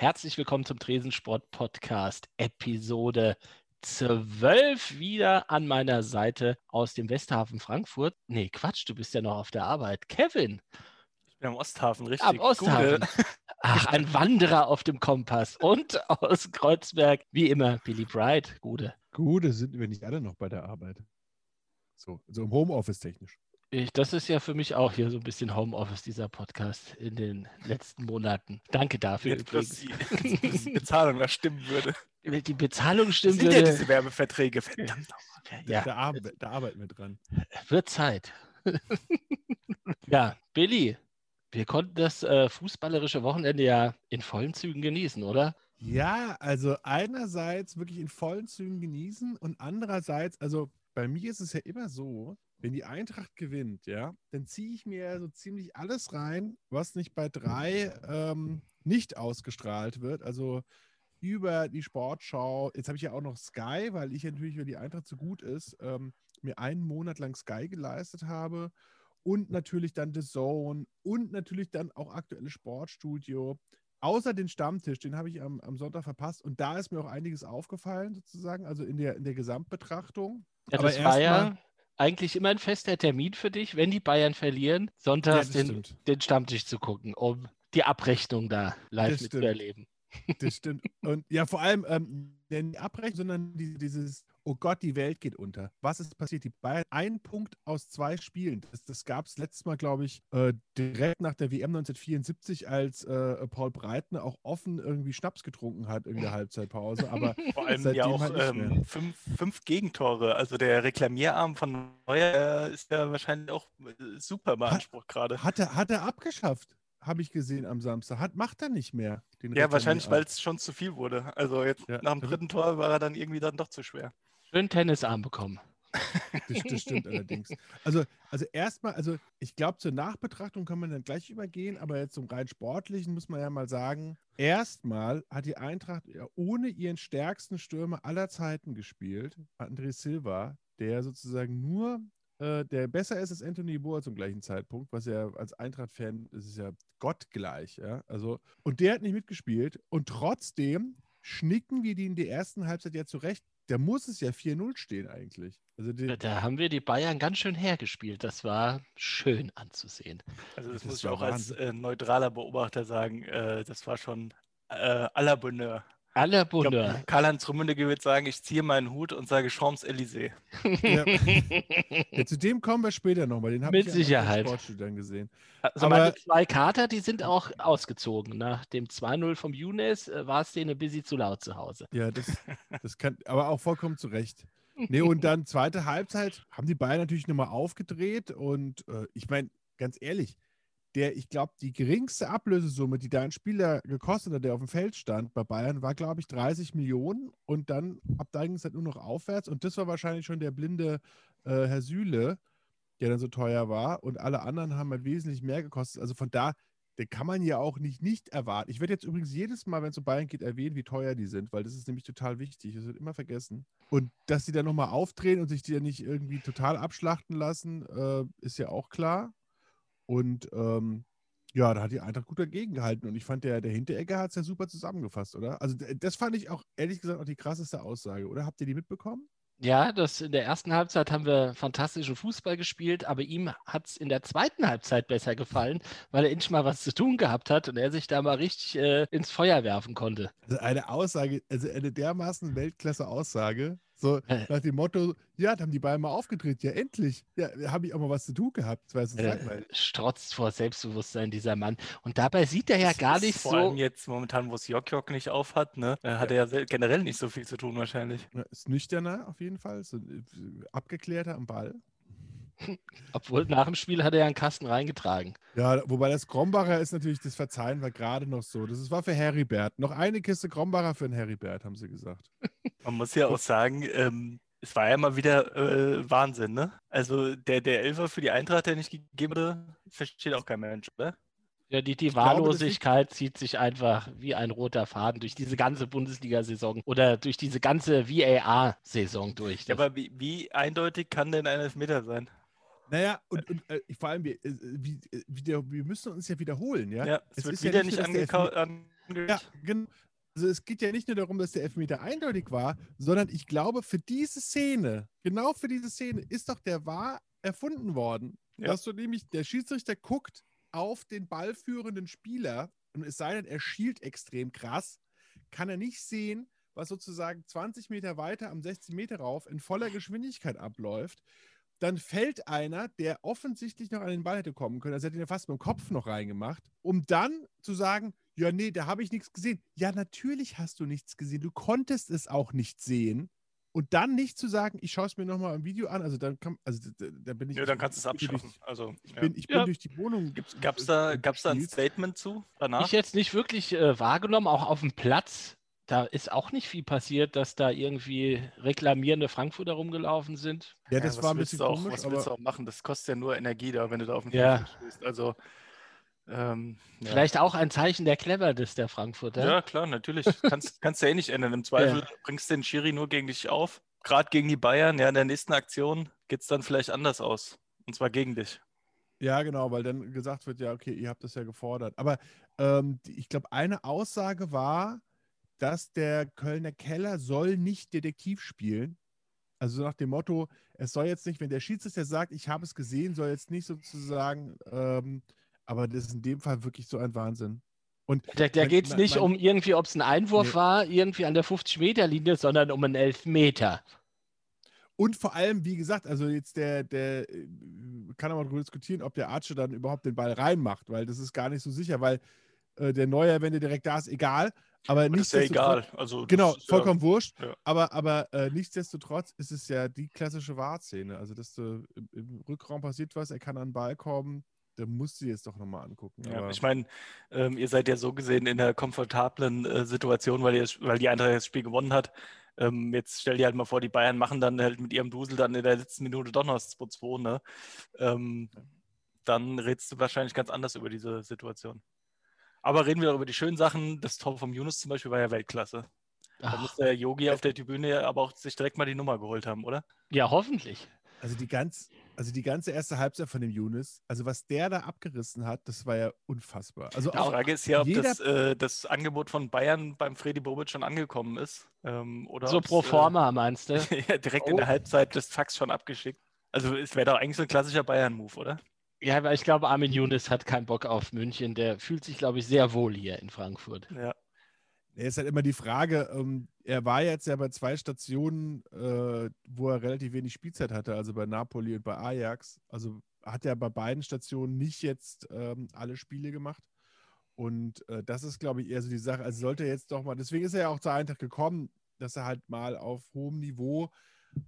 herzlich willkommen zum Tresensport Podcast Episode 12 wieder an meiner Seite aus dem Westhafen Frankfurt. Nee, Quatsch, du bist ja noch auf der Arbeit. Kevin. Ich bin am Osthafen, richtig. Am Osthafen. Ach, ein Wanderer auf dem Kompass. Und aus Kreuzberg, wie immer, Billy Bright. Gute. Gute sind wir nicht alle noch bei der Arbeit. So, so im Homeoffice technisch. Ich, das ist ja für mich auch hier so ein bisschen Homeoffice, dieser Podcast in den letzten Monaten. Danke dafür. Jetzt übrigens. Die, die Bezahlung da stimmen würde. Die Bezahlung stimmen sind würde. Ja diese Werbeverträge, verdammt. Ja. Da, ar da arbeiten wir dran. Wird Zeit. ja, Billy, wir konnten das äh, fußballerische Wochenende ja in vollen Zügen genießen, oder? Ja, also einerseits wirklich in vollen Zügen genießen und andererseits, also bei mir ist es ja immer so, wenn die Eintracht gewinnt, ja, dann ziehe ich mir so ziemlich alles rein, was nicht bei drei ähm, nicht ausgestrahlt wird. Also über die Sportschau. Jetzt habe ich ja auch noch Sky, weil ich natürlich, wenn die Eintracht so gut ist, ähm, mir einen Monat lang Sky geleistet habe. Und natürlich dann The Zone und natürlich dann auch aktuelle Sportstudio. Außer den Stammtisch, den habe ich am, am Sonntag verpasst. Und da ist mir auch einiges aufgefallen, sozusagen, also in der, in der Gesamtbetrachtung. Ja, das Aber war ja eigentlich immer ein fester Termin für dich, wenn die Bayern verlieren, sonntags ja, den, den, Stammtisch zu gucken, um die Abrechnung da live mitzuerleben. Das stimmt. Und ja, vor allem ähm, die Abrechnung, sondern die, dieses, oh Gott, die Welt geht unter. Was ist passiert? Die Bayern, ein Punkt aus zwei Spielen. Das, das gab es letztes Mal, glaube ich, äh, direkt nach der WM 1974, als äh, Paul Breitner auch offen irgendwie Schnaps getrunken hat in der Halbzeitpause. Aber vor allem ja auch halt ähm, fünf, fünf, Gegentore. Also der Reklamierarm von Neuer ist ja wahrscheinlich auch äh, super beansprucht gerade. Hat er, hat er abgeschafft habe ich gesehen am Samstag. Hat, macht er nicht mehr. ja, wahrscheinlich, weil es schon zu viel wurde. Also jetzt ja. nach dem dritten Tor war er dann irgendwie dann doch zu schwer. Schön Tennisarm bekommen. Das, das stimmt allerdings. Also, also erstmal, also ich glaube, zur Nachbetrachtung kann man dann gleich übergehen, aber jetzt zum rein sportlichen muss man ja mal sagen, erstmal hat die Eintracht ohne ihren stärksten Stürmer aller Zeiten gespielt, André Silva, der sozusagen nur äh, der besser ist als Anthony Boer zum gleichen Zeitpunkt, was ja als Eintracht-Fan ist es ja gottgleich, ja. Also, und der hat nicht mitgespielt und trotzdem schnicken wir die in der ersten Halbzeit ja zurecht. Da muss es ja 4-0 stehen eigentlich. Also die, da haben wir die Bayern ganz schön hergespielt. Das war schön anzusehen. Also das, das muss ich auch Wahnsinn. als äh, neutraler Beobachter sagen, äh, das war schon äh, à la Bonheur. Aller Bonheur. Karl-Heinz Rummenigge wird sagen, ich ziehe meinen Hut und sage Champs-Élysées. Ja. ja, zu dem kommen wir später nochmal. Den habe ich Sicherheit. Sportstudien gesehen. Also Aber meine zwei Kater, die sind auch ausgezogen. Nach dem 2-0 vom Younes äh, war es denen ein bisschen zu laut zu Hause. Ja, das, das kann, aber auch vollkommen zu Recht. Nee, und dann zweite Halbzeit haben die Bayern natürlich nochmal aufgedreht und äh, ich meine, ganz ehrlich, der, ich glaube, die geringste Ablösesumme, die da ein Spieler gekostet hat, der auf dem Feld stand bei Bayern, war, glaube ich, 30 Millionen und dann ab da ging es halt nur noch aufwärts und das war wahrscheinlich schon der blinde äh, Herr Sühle, der dann so teuer war und alle anderen haben halt wesentlich mehr gekostet. Also von da, den kann man ja auch nicht nicht erwarten. Ich werde jetzt übrigens jedes Mal, wenn es um Bayern geht, erwähnen, wie teuer die sind, weil das ist nämlich total wichtig. Das wird immer vergessen. Und dass die dann nochmal aufdrehen und sich die ja nicht irgendwie total abschlachten lassen, äh, ist ja auch klar. Und ähm, ja, da hat die Eintracht gut dagegen gehalten. Und ich fand, der, der Hinteregger hat es ja super zusammengefasst, oder? Also, das fand ich auch ehrlich gesagt auch die krasseste Aussage, oder? Habt ihr die mitbekommen? Ja, das in der ersten Halbzeit haben wir fantastischen Fußball gespielt, aber ihm hat es in der zweiten Halbzeit besser gefallen, weil er endlich mal was zu tun gehabt hat und er sich da mal richtig äh, ins Feuer werfen konnte. Also eine Aussage, also eine dermaßen Weltklasse-Aussage, so äh. nach dem Motto, ja, da haben die Bayern mal aufgedreht, ja endlich. Ja, habe ich auch mal was zu tun gehabt. Das war so äh, strotzt vor Selbstbewusstsein dieser Mann. Und dabei sieht er ja das gar nicht vor so. Vor allem jetzt momentan, wo es Jok nicht aufhat, ne, äh, hat ja. er ja generell nicht so viel zu tun wahrscheinlich. Ist nüchterner auf jeden Fall, so abgeklärter am Ball. Obwohl nach dem Spiel hat er ja einen Kasten reingetragen. Ja, wobei das Krombacher ist natürlich, das Verzeihen war gerade noch so. Das war für Heribert. Noch eine Kiste Krombacher für den Heribert, haben sie gesagt. Man muss ja auch sagen, ähm, es war ja mal wieder äh, Wahnsinn, ne? Also der, der Elfer für die Eintracht, der nicht gegeben wurde, versteht auch kein Mensch, oder? Ja, die, die Wahllosigkeit zieht sich einfach wie ein roter Faden durch diese ganze Bundesliga-Saison oder durch diese ganze VAR-Saison durch. Ja, aber wie, wie eindeutig kann denn ein Elfmeter sein? Naja, und, und äh, vor allem, wir, äh, wie, äh, wie, wir müssen uns ja wiederholen, ja? Ja, es, es wird wieder ja nicht, nicht angekauft. An Ja, genau. Also es geht ja nicht nur darum, dass der Elfmeter eindeutig war, sondern ich glaube, für diese Szene, genau für diese Szene, ist doch der War erfunden worden. Ja. Dass du nämlich, der Schiedsrichter guckt auf den ballführenden Spieler und es sei denn, er schielt extrem krass, kann er nicht sehen, was sozusagen 20 Meter weiter am 16 Meter rauf in voller Geschwindigkeit abläuft. Dann fällt einer, der offensichtlich noch an den Ball hätte kommen können, also hätte ihn ja fast mit dem Kopf noch reingemacht, um dann zu sagen, ja, nee, da habe ich nichts gesehen. Ja, natürlich hast du nichts gesehen. Du konntest es auch nicht sehen. Und dann nicht zu sagen, ich schaue es mir nochmal im Video an, also dann kann, also da, da bin ich. Ja, dann kannst du es abschaffen. durch- Also, Ich ja. bin, ich bin Ja. durch die Wohnung. Gab es da, äh, gab's da ein. Statement zu danach? Ich jetzt nicht wirklich äh, wahrgenommen, auch auf dem Platz. Da ist auch nicht viel passiert, dass da irgendwie reklamierende Frankfurter rumgelaufen sind. Ja, das was war ein bisschen auch, komisch, Was willst du auch machen? Das kostet ja nur Energie da, wenn du da auf den Ja. Fuß stehst. Also, ähm, ja. Vielleicht auch ein Zeichen der Cleverness der Frankfurter. Ja, klar, natürlich. Kannst, kannst du ja eh nicht ändern. Im Zweifel bringst du den Schiri nur gegen dich auf. Gerade gegen die Bayern, ja, in der nächsten Aktion geht es dann vielleicht anders aus. Und zwar gegen dich. Ja, genau, weil dann gesagt wird, ja, okay, ihr habt das ja gefordert. Aber ähm, ich glaube, eine Aussage war, dass der Kölner Keller soll nicht Detektiv spielen. Also nach dem Motto, es soll jetzt nicht, wenn der Schiedsrichter sagt, ich habe es gesehen, soll jetzt nicht sozusagen, ähm, aber das ist in dem Fall wirklich so ein Wahnsinn. Und Da, da geht es nicht mein- um irgendwie, ob es ein Einwurf Nee. war, irgendwie an der 50-Meter-Linie, sondern um einen Elfmeter. Und vor allem, wie gesagt, also jetzt der, der äh, kann aber darüber diskutieren, ob der Archer dann überhaupt den Ball reinmacht, weil das ist gar nicht so sicher, weil äh, der Neuer, wenn der direkt da ist, egal. Aber das ist ja nichtsdestotrotz- egal. Also, Genau, ist ja- vollkommen wurscht. ja. Aber, aber äh, nichtsdestotrotz ist es ja die klassische Wahrszene. Also, dass du im, im Rückraum passiert was, er kann an den Ball kommen, da musst du jetzt doch nochmal angucken. Ja, ich meine, ähm, ihr seid ja so gesehen in einer komfortablen äh, Situation, weil, ihr, weil die Eintracht das Spiel gewonnen hat. Ähm, jetzt stell dir halt mal vor, die Bayern machen dann halt mit ihrem Dusel dann in der letzten Minute doch noch das 2-2, ne? Ähm, dann redest du wahrscheinlich ganz anders über diese Situation. Aber reden wir doch über die schönen Sachen. Das Tor vom Yunus zum Beispiel war ja Weltklasse. Da Ach, muss der Yogi auf der Tribüne aber auch sich direkt mal die Nummer geholt haben, oder? ja, hoffentlich. also, die ganz, also die ganze erste Halbzeit von dem Younes, also was der da abgerissen hat, das war ja unfassbar. Also Die auch, Frage ist ja, ob das, äh, das Angebot von Bayern beim Freddy Bobic schon angekommen ist. Ähm, oder So pro äh, forma, meinst du? ja, direkt in Oh. der Halbzeit das Fax schon abgeschickt. Also es wäre doch eigentlich so ein klassischer Bayern-Move, oder? Ja, aber ich glaube, Armin Younes hat keinen Bock auf München. Der fühlt sich, glaube ich, sehr wohl hier in Frankfurt. Ja. Ja, ist halt immer die Frage, ähm, er war jetzt ja bei zwei Stationen, äh, wo er relativ wenig Spielzeit hatte, also bei Napoli und bei Ajax. Also hat er bei beiden Stationen nicht jetzt ähm, alle Spiele gemacht. Und äh, das ist, glaube ich, eher so die Sache. Also sollte er jetzt doch mal, deswegen ist er ja auch zur Eintracht gekommen, dass er halt mal auf hohem Niveau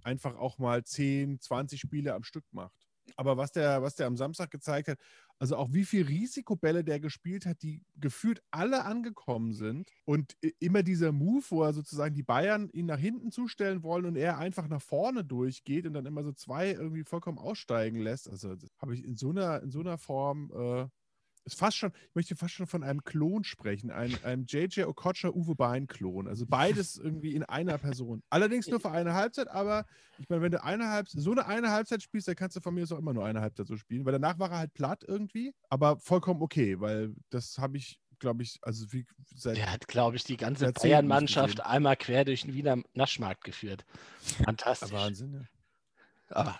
einfach auch mal 10, 20 Spiele am Stück macht. Aber was der, was der am Samstag gezeigt hat, also auch wie viel Risikobälle der gespielt hat, die gefühlt alle angekommen sind. Und immer dieser Move, wo er sozusagen die Bayern ihn nach hinten zustellen wollen und er einfach nach vorne durchgeht und dann immer so zwei irgendwie vollkommen aussteigen lässt. Also habe ich in so einer, in so einer Form, äh, ist fast schon, ich möchte fast schon von einem Klon sprechen, einem, einem JJ Okocha Uwe Bein Klon. Also beides irgendwie in einer Person. Allerdings nur für eine Halbzeit, aber ich meine, wenn du eine Halbzeit, so eine eine Halbzeit spielst, dann kannst du von mir aus auch immer nur eine Halbzeit so spielen, weil danach war er halt platt irgendwie, aber vollkommen okay, weil das habe ich, glaube ich, also wie seit Der hat, glaube ich, die ganze Bayern-Mannschaft einmal quer durch den Wiener Naschmarkt geführt. Fantastisch. Wahnsinn, ja. Aber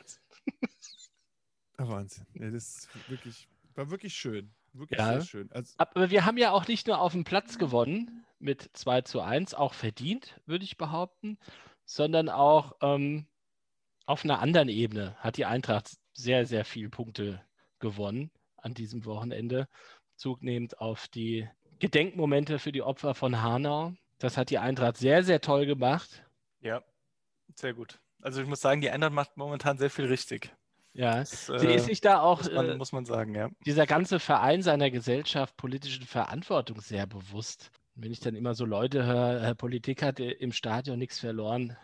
Ah, Wahnsinn. Ja, das ist wirklich, war wirklich schön. Wirklich Ja. sehr schön. Also, Aber wir haben ja auch nicht nur auf dem Platz gewonnen mit 2 zu 1, auch verdient, würde ich behaupten, sondern auch ähm, auf einer anderen Ebene hat die Eintracht sehr, sehr viele Punkte gewonnen an diesem Wochenende. Zug nehmend auf die Gedenkmomente für die Opfer von Hanau. Das hat die Eintracht sehr, sehr toll gemacht. Ja, sehr gut. Also ich muss sagen, die Eintracht macht momentan sehr viel richtig. Ja, Das, sie äh, ist sich da auch muss, man, äh, muss man sagen, ja. dieser ganze Verein seiner Gesellschaft politischen Verantwortung sehr bewusst. Wenn ich dann immer so Leute höre, äh, Politik hat äh, im Stadion nichts verloren,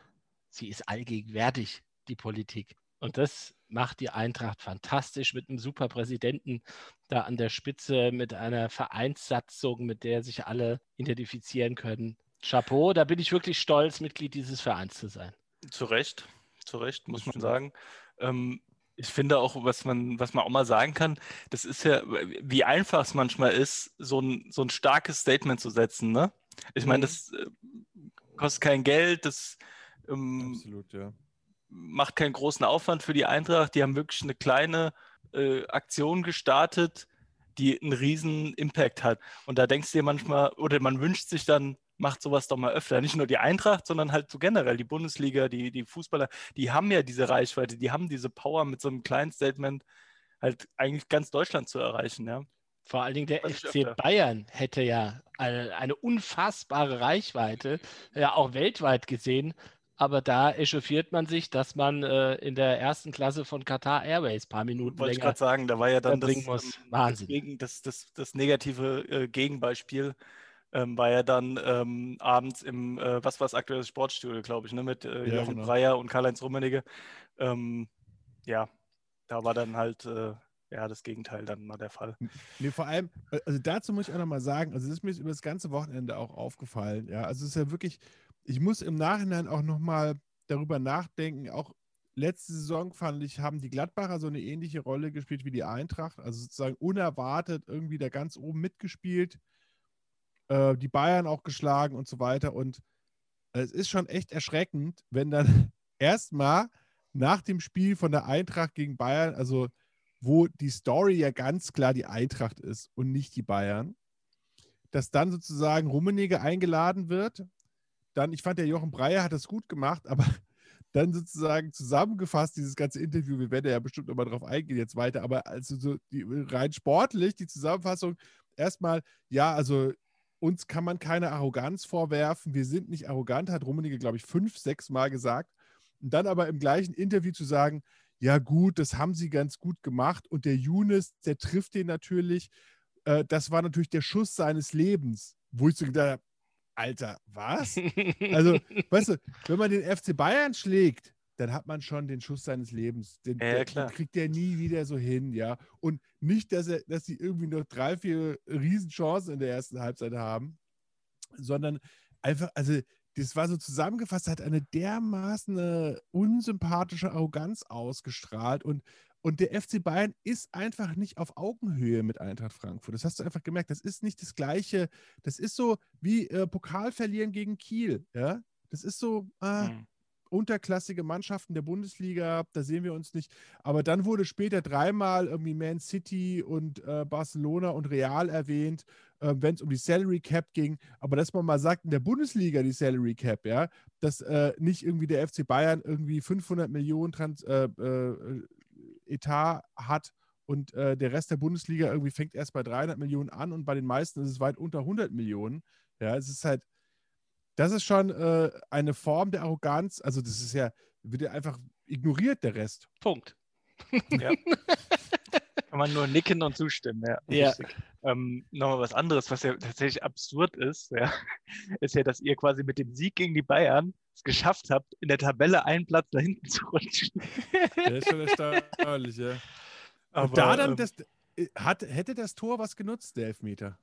sie ist allgegenwärtig, die Politik. Und das macht die Eintracht fantastisch mit einem super Präsidenten da an der Spitze, mit einer Vereinssatzung, mit der sich alle identifizieren können. Chapeau, da bin ich wirklich stolz, Mitglied dieses Vereins zu sein. Zu Recht, zu Recht, muss man sagen. Ähm, Ich finde auch, was man, was man auch mal sagen kann, das ist ja, wie einfach es manchmal ist, so ein, so ein starkes Statement zu setzen. Ne? Ich meine, Mhm. das äh, kostet kein Geld, das ähm, Absolut, ja. macht keinen großen Aufwand für die Eintracht. Die haben wirklich eine kleine äh, Aktion gestartet, die einen riesen Impact hat. Und da denkst du dir manchmal, oder man wünscht sich dann, macht sowas doch mal öfter. Nicht nur die Eintracht, sondern halt so generell die Bundesliga, die, die Fußballer, die haben ja diese Reichweite, die haben diese Power mit so einem kleinen Statement halt eigentlich ganz Deutschland zu erreichen, ja. Vor allen Dingen der Was ich FC. Bayern hätte ja eine, eine unfassbare Reichweite, ja auch weltweit gesehen. Aber da echauffiert man sich, dass man äh, in der ersten Klasse von Qatar Airways ein paar Minuten Wollte ich länger gerade sagen, da war ja dann das, muss. Wahnsinn. Deswegen das, das, das negative äh, Gegenbeispiel ähm, war ja dann ähm, abends im, äh, was war das aktuelle Sportstudio, glaube ich, ne, mit äh, Ja, Jochen genau. Breyer und Karl-Heinz Rummenigge. Ähm, ja, da war dann halt äh, ja, das Gegenteil dann mal der Fall. Nee, vor allem, äh, also dazu muss ich auch nochmal sagen, also das ist mir über das ganze Wochenende auch aufgefallen. Ja, also es ist ja wirklich, ich muss im Nachhinein auch nochmal darüber nachdenken, auch letzte Saison fand ich, haben die Gladbacher so eine ähnliche Rolle gespielt wie die Eintracht, also sozusagen unerwartet irgendwie da ganz oben mitgespielt, äh, die Bayern auch geschlagen und so weiter und es ist schon echt erschreckend, wenn dann erstmal nach dem Spiel von der Eintracht gegen Bayern, also wo die Story ja ganz klar die Eintracht ist und nicht die Bayern, dass dann sozusagen Rummenigge eingeladen wird. Dann, ich fand, der Jochen Breyer hat das gut gemacht, aber dann sozusagen zusammengefasst, dieses ganze Interview, wir werden ja bestimmt nochmal drauf eingehen jetzt weiter, aber also so die, rein sportlich, die Zusammenfassung, erstmal, ja, also uns kann man keine Arroganz vorwerfen, wir sind nicht arrogant, hat Rummenigge, glaube ich, fünf, sechs Mal gesagt. Und dann aber im gleichen Interview zu sagen, ja gut, das haben sie ganz gut gemacht und der Younes, der trifft den natürlich. Äh, das war natürlich der Schuss seines Lebens, wo ich so gedacht habe, Alter, was? Also, weißt du, wenn man den FC Bayern schlägt, dann hat man schon den Schuss seines Lebens. Den, Ja, den kriegt der nie wieder so hin, ja. Und nicht, dass er, dass sie irgendwie noch drei, vier Riesenchancen in der ersten Halbzeit haben, sondern einfach, also das war so zusammengefasst, hat eine dermaßen äh, unsympathische Arroganz ausgestrahlt und, und der FC Bayern ist einfach nicht auf Augenhöhe mit Eintracht Frankfurt. Das hast du einfach gemerkt. Das ist nicht das Gleiche. Das ist so wie äh, Pokal verlieren gegen Kiel. Ja, das ist so. Ah, Mhm. Unterklassige Mannschaften der Bundesliga, da sehen wir uns nicht. Aber dann wurde später dreimal irgendwie Man City und äh, Barcelona und Real erwähnt, äh, wenn es um die Salary Cap ging. Aber dass man mal sagt, in der Bundesliga die Salary Cap, ja, dass äh, nicht irgendwie der FC Bayern irgendwie 500 Millionen Trans äh, äh, Etat hat und äh, der Rest der Bundesliga irgendwie fängt erst bei 300 Millionen an und bei den meisten ist es weit unter 100 Millionen. Ja, es ist halt, das ist schon äh, eine Form der Arroganz. Also, das ist ja, wird ja einfach ignoriert, der Rest. Punkt. Ja. Kann man nur nicken und zustimmen, ja. Ja. Ähm, Nochmal was anderes, was ja tatsächlich absurd ist, ja, ist ja, dass ihr quasi mit dem Sieg gegen die Bayern es geschafft habt, in der Tabelle einen Platz da hinten zu rutschen. Der ist schon erstaunlich, ja. Aber, Und da dann, ähm, das, äh, hat, hätte das Tor was genutzt, der Elfmeter?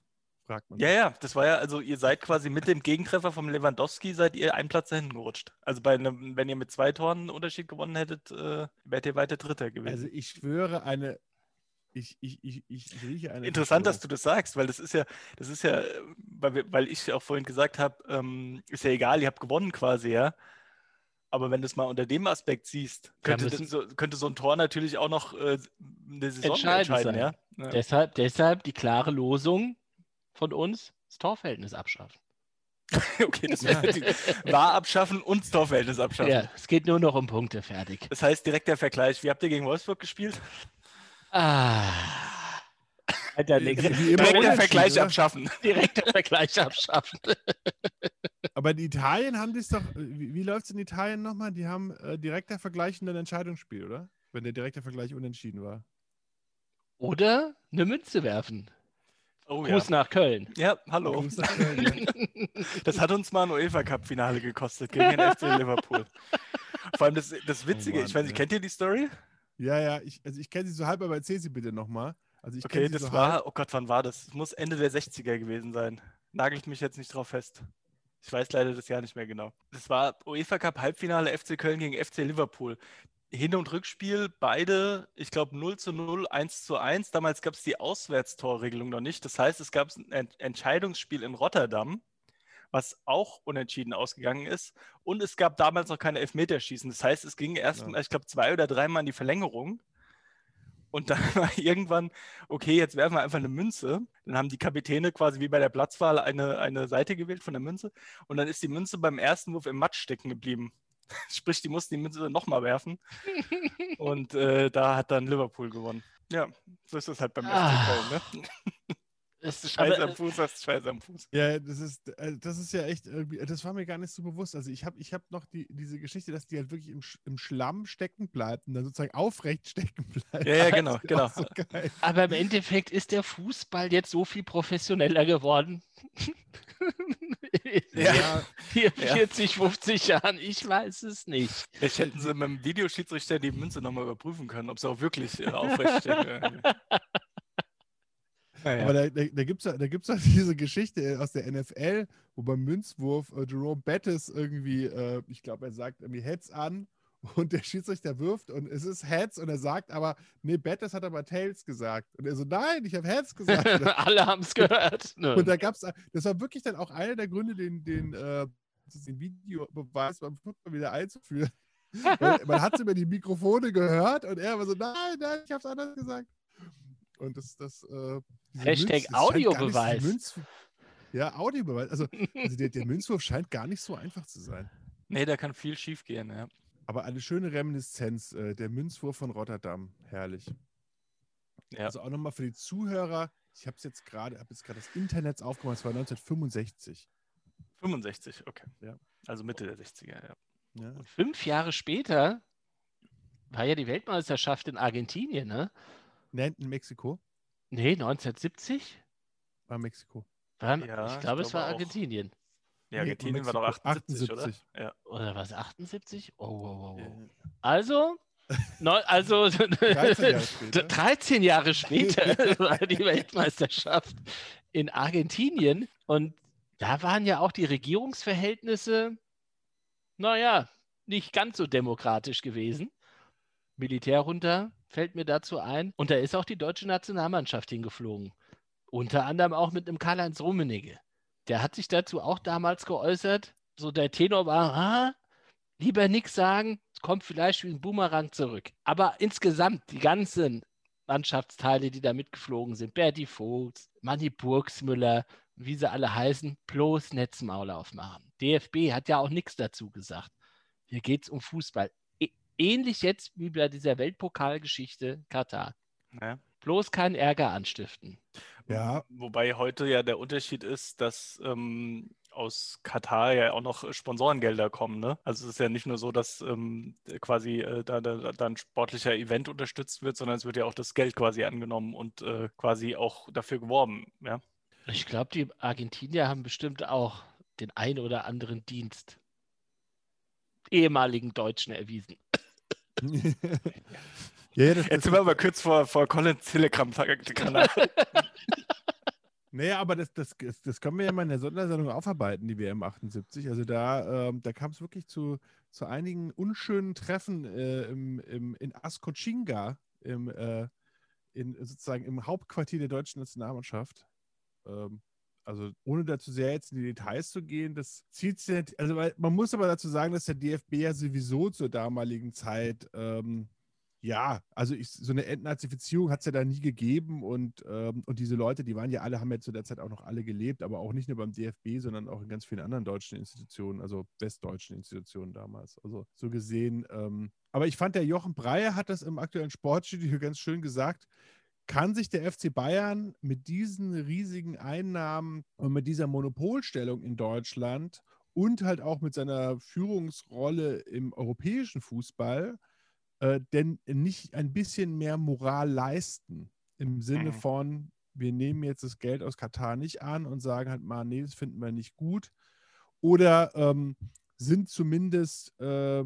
Fragt man. Ja, sich. ja, das war ja, also ihr seid quasi mit dem Gegentreffer vom Lewandowski, seid ihr einen Platz da hinten gerutscht. Also bei einem, wenn ihr mit zwei Toren einen Unterschied gewonnen hättet, äh, wärt ihr weiter Dritter gewesen. Also, ich schwöre, eine. Ich, ich, ich, ich rieche eine. Interessant, dass du das sagst, weil das ist ja, das ist ja, weil, weil ich auch vorhin gesagt habe, ähm, ist ja egal, ihr habt gewonnen quasi, ja. Aber wenn du es mal unter dem Aspekt siehst, könnte, das so, könnte so ein Tor natürlich auch noch äh, eine Saison entscheiden, sein. ja. ja. Deshalb, deshalb die klare Losung von uns, das Torverhältnis abschaffen. Okay, das war abschaffen und das Torverhältnis abschaffen. Ja, es geht nur noch um Punkte, fertig. Das heißt, direkt der Vergleich. Wie habt ihr gegen Wolfsburg gespielt? Ah. Alter, Direkt der Vergleich oder? abschaffen. Direkt der Vergleich abschaffen. Aber in Italien haben die es doch. Wie, wie läuft es in Italien nochmal? Die haben äh, direkter Vergleich und ein Entscheidungsspiel, oder? Wenn der direkte Vergleich unentschieden war. Oder eine Münze werfen. Oh Gruß nach Köln. Ja, hallo. Gruß nach Köln, ja. Das hat uns mal ein UEFA Cup Finale gekostet gegen den FC Liverpool. Vor allem das, das Witzige, Oh Mann, ich weiß nicht, kennt ihr die Story? Ja, ja, ich, also ich kenne sie so halb, aber erzähl sie bitte nochmal. Also ich Okay, kenn sie das so halb. war, oh Gott, wann war das? Es muss Ende der 60er gewesen sein. Nagelt mich jetzt nicht drauf fest. Ich weiß leider das Jahr nicht mehr genau. Das war UEFA Cup Halbfinale FC Köln gegen FC Liverpool. Hin- und Rückspiel, beide, ich glaube 0 zu 0, 1 zu 1. Damals gab es die Auswärtstorregelung noch nicht. Das heißt, es gab ein Entscheidungsspiel in Rotterdam, was auch unentschieden ausgegangen ist. Und es gab damals noch keine Elfmeterschießen. Das heißt, es ging erst, ja. ich glaube, zwei oder dreimal in die Verlängerung. Und dann war irgendwann, okay, jetzt werfen wir einfach eine Münze. Dann haben die Kapitäne quasi wie bei der Platzwahl eine, eine Seite gewählt von der Münze. Und dann ist die Münze beim ersten Wurf im Matsch stecken geblieben. Sprich, die mussten die Münze nochmal werfen. Und äh, da hat dann Liverpool gewonnen. Ja, so ist das halt beim ah. FC Köln, ne? Das ist Scheiße am Fuß, hast Scheiße am Fuß. Ja, das ist, äh, das ist ja echt irgendwie, das war mir gar nicht so bewusst. Also ich habe ich hab noch die, diese Geschichte, dass die halt wirklich im, im Schlamm stecken bleibt und dann sozusagen aufrecht stecken bleibt. Ja, ja genau, genau. So Aber im Endeffekt ist der Fußball jetzt so viel professioneller geworden. ja. Hier 40, 50 Jahren, ich weiß es nicht. Vielleicht hätten sie mit dem Videoschiedsrichter die Münze nochmal überprüfen können, ob sie auch wirklich äh, aufrecht stecken. Ja, Aber da, da, da gibt es da gibt's diese Geschichte aus der NFL, wo beim Münzwurf äh, Jerome Bettis irgendwie, äh, ich glaube, er sagt irgendwie Heads an und der Schiedsrichter wirft und es ist Heads und er sagt aber, nee, Bettis hat aber Tails gesagt. Und er so, nein, ich habe Heads gesagt. Alle haben es gehört. und da gab es, das war wirklich dann auch einer der Gründe, den, den, äh, den Videobeweis beim Football wieder einzuführen. man hat es über die Mikrofone gehört und er war so, nein, nein, ich habe es anders gesagt. Und das, das, äh, Hashtag Audiobeweis. ja, Audiobeweis. Also, also der, der, Münzwurf scheint gar nicht so einfach zu sein. Nee, da kann viel schief gehen, ja. Aber eine schöne Reminiszenz, äh, der Münzwurf von Rotterdam. Herrlich. Ja. Also auch nochmal für die Zuhörer, ich habe es jetzt gerade, habe jetzt gerade das Internet aufgemacht, es war 1965. 65, okay. Ja. Also Mitte der 60er, ja. ja. Und fünf Jahre später war ja die Weltmeisterschaft in Argentinien, ne? Nein, in Mexiko. Nee, 1970? War Mexiko. War, ja, ich glaube, es war Argentinien. Ja, Argentinien nee, war doch 78, 78. oder? Ja. Oder was, 78? Oh, wow, wow. Ja. Also, Neu, also 13 Jahre später, 13 Jahre später war die Weltmeisterschaft in Argentinien und da waren ja auch die Regierungsverhältnisse, naja, nicht ganz so demokratisch gewesen. Militär runter, fällt mir dazu ein. Und da ist auch die deutsche Nationalmannschaft hingeflogen. Unter anderem auch mit einem Karl-Heinz Rummenigge. Der hat sich dazu auch damals geäußert. So der Tenor war, ah, lieber nichts sagen, es kommt vielleicht wie ein Boomerang zurück. Aber insgesamt, die ganzen Mannschaftsteile, die da mitgeflogen sind, Berti Vogts, Manni Burgsmüller, wie sie alle heißen, bloß Netzmaul aufmachen. DFB hat ja auch nichts dazu gesagt. Hier geht es um Fußball ähnlich jetzt wie bei dieser Weltpokalgeschichte Katar. Ja. Bloß keinen Ärger anstiften. Ja. Wobei heute ja der Unterschied ist, dass ähm, aus Katar ja auch noch Sponsorengelder kommen. Ne? Also es ist ja nicht nur so, dass ähm, quasi äh, da, da, da, ein sportlicher Event unterstützt wird, sondern es wird ja auch das Geld quasi angenommen und äh, quasi auch dafür geworben. Ja? Ich glaube, die Argentinier haben bestimmt auch den ein oder anderen Dienst ehemaligen Deutschen erwiesen. Ja, das, Jetzt sind wir aber kurz vor, vor Collins Telegram-Kanal. Naja, aber das, das, das können wir ja mal in der Sondersendung aufarbeiten, die WM 78. Also da, ähm, da kam es wirklich zu, zu einigen unschönen Treffen äh, im, im, in Ascochinga, im, äh, in, sozusagen im Hauptquartier der deutschen Nationalmannschaft. Ähm, also ohne dazu sehr jetzt in die Details zu gehen, das zieht sich, also man muss aber dazu sagen, dass der DFB ja sowieso zur damaligen Zeit, ähm, ja, also ich, so eine Entnazifizierung hat es ja da nie gegeben und, ähm, und diese Leute, die waren ja alle, haben ja zu der Zeit auch noch alle gelebt, aber auch nicht nur beim DFB, sondern auch in ganz vielen anderen deutschen Institutionen, also westdeutschen Institutionen damals. Also so gesehen, ähm, aber ich fand, der Jochen Breyer hat das im aktuellen Sportstudio ganz schön gesagt, kann sich der FC Bayern mit diesen riesigen Einnahmen und mit dieser Monopolstellung in Deutschland und halt auch mit seiner Führungsrolle im europäischen Fußball äh, denn nicht ein bisschen mehr Moral leisten? Im Sinne mhm. von, wir nehmen jetzt das Geld aus Katar nicht an und sagen halt mal, nee, das finden wir nicht gut. Oder ähm, sind zumindest äh,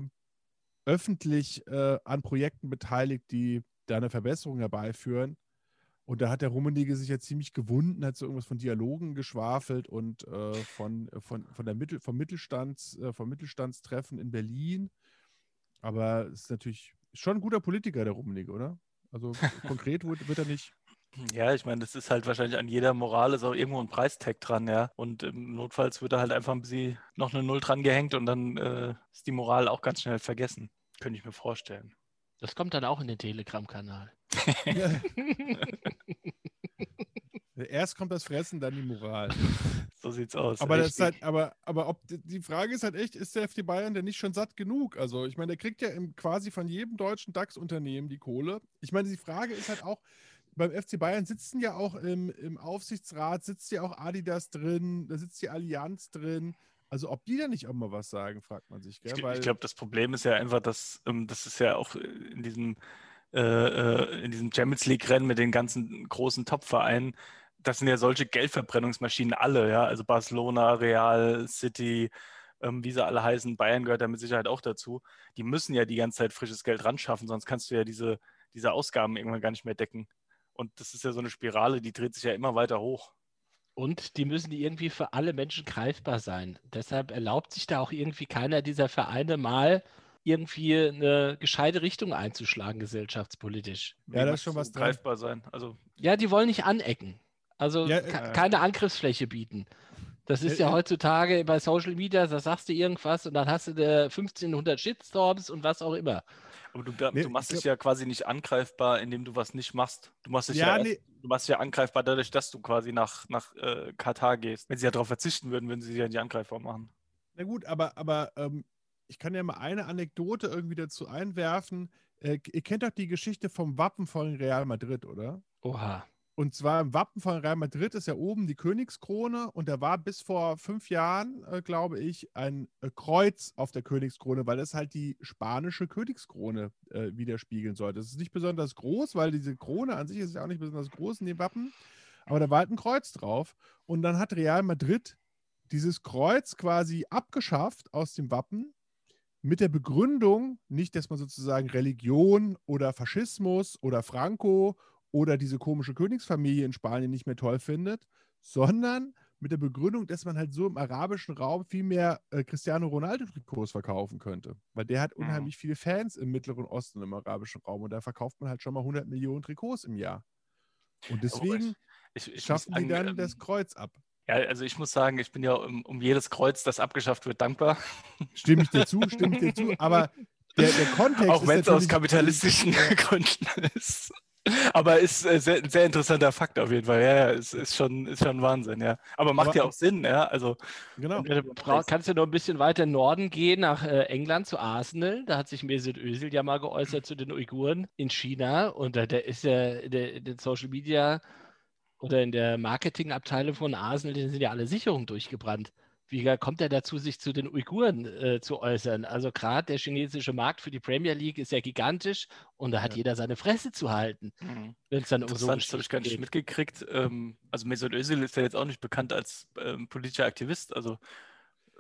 öffentlich äh, an Projekten beteiligt, die da eine Verbesserung herbeiführen. Und da hat der Rummenigge sich ja ziemlich gewunden, hat so irgendwas von Dialogen geschwafelt und äh, von, von, von der Mittel, vom, Mittelstands, äh, vom Mittelstandstreffen in Berlin. Aber es ist natürlich schon ein guter Politiker, der Rummenigge, oder? Also konkret wird, wird er nicht. Ja, ich meine, das ist halt wahrscheinlich an jeder Moral ist auch irgendwo ein Preistag dran, ja. Und im Notfalls wird da halt einfach ein bisschen noch eine Null dran gehängt und dann äh, ist die Moral auch ganz schnell vergessen. Könnte ich mir vorstellen. Das kommt dann auch in den Telegram-Kanal. Ja. Erst kommt das Fressen, dann die Moral. So sieht's aus. Aber, das ist Richtig. halt, aber, aber ob die Frage ist halt echt, ist der FC Bayern denn nicht schon satt genug? Also, ich meine, der kriegt ja im, quasi von jedem deutschen DAX-Unternehmen die Kohle. Ich meine, die Frage ist halt auch, beim FC Bayern sitzen ja auch im, im Aufsichtsrat, sitzt ja auch Adidas drin, da sitzt die Allianz drin. Also, ob die da nicht auch mal was sagen, fragt man sich. Gell? Ich, ich glaube, das Problem ist ja einfach, dass ähm, das ist ja auch in diesem, äh, äh, in diesem Champions League-Rennen mit den ganzen großen Top-Vereinen, das sind ja solche Geldverbrennungsmaschinen alle, ja. Also Barcelona, Real, City, ähm, wie sie alle heißen, Bayern gehört da mit Sicherheit auch dazu. Die müssen ja die ganze Zeit frisches Geld ran schaffen, sonst kannst du ja diese, diese Ausgaben irgendwann gar nicht mehr decken. Und das ist ja so eine Spirale, die dreht sich ja immer weiter hoch. Und die müssen irgendwie für alle Menschen greifbar sein. Deshalb erlaubt sich da auch irgendwie keiner dieser Vereine mal irgendwie eine gescheite Richtung einzuschlagen, gesellschaftspolitisch. Ja, da ist schon was dran. greifbar sein. Also Ja, die wollen nicht anecken. Also Ja, äh, keine Angriffsfläche bieten. Das ist Äh, ja äh, heutzutage bei Social Media, da sagst du irgendwas und dann hast du da 1500 Shitstorms und was auch immer. Aber du, Nee, du machst ich dich ja quasi nicht angreifbar, indem du was nicht machst. Du machst dich ja, Ja, erst, nee. du machst dich ja angreifbar dadurch, dass du quasi nach, nach äh, Katar gehst. Wenn sie ja darauf verzichten würden, würden sie sich ja nicht angreifbar machen. Na gut, aber, aber ähm, ich kann ja mal eine Anekdote irgendwie dazu einwerfen. Äh, ihr kennt doch die Geschichte vom Wappen von Real Madrid, oder? Oha. Und zwar im Wappen von Real Madrid ist ja oben die Königskrone und da war bis vor fünf Jahren, äh, glaube ich, ein äh, Kreuz auf der Königskrone, weil das halt die spanische Königskrone äh, widerspiegeln sollte. Es ist nicht besonders groß, weil diese Krone an sich ist ja auch nicht besonders groß in dem Wappen, aber da war halt ein Kreuz drauf. Und dann hat Real Madrid dieses Kreuz quasi abgeschafft aus dem Wappen mit der Begründung, nicht, dass man sozusagen Religion oder Faschismus oder Franco oder diese komische Königsfamilie in Spanien nicht mehr toll findet, sondern mit der Begründung, dass man halt so im arabischen Raum viel mehr äh, Cristiano Ronaldo-Trikots verkaufen könnte. Weil der hat Mhm. unheimlich viele Fans im Mittleren Osten, im arabischen Raum. Und da verkauft man halt schon mal 100 Millionen Trikots im Jahr. Und deswegen Ich, ich muss schaffen die dann ähm, das Kreuz ab. Ja, also ich muss sagen, ich bin ja um, um jedes Kreuz, das abgeschafft wird, dankbar. Stimme ich dir zu, stimme ich dir zu. Aber der, der Kontext Auch wenn es aus kapitalistischen Gründen ist. Aber ist äh, sehr, ein sehr interessanter Fakt auf jeden Fall. Ja, ja, ist, ist, schon, ist schon Wahnsinn, ja. Aber macht Aber- ja auch Sinn, ja. Also Genau. Ja, Du brauch, kannst ja noch ein bisschen weiter in Norden gehen, nach äh, England zu Arsenal. Da hat sich Mesut Özil ja mal geäußert zu den Uiguren in China. Und da, der ist ja in den Social Media oder in der Marketingabteilung von Arsenal, die sind ja alle Sicherungen durchgebrannt. Wie kommt er dazu, sich zu den Uiguren äh, zu äußern? Also gerade der chinesische Markt für die Premier League ist ja gigantisch und da hat Ja. jeder seine Fresse zu halten, mhm. wenn es dann um so interessant, das habe ich gar nicht geht. mitgekriegt. Ähm, also Mesut Özil ist ja jetzt auch nicht bekannt als ähm, politischer Aktivist. Also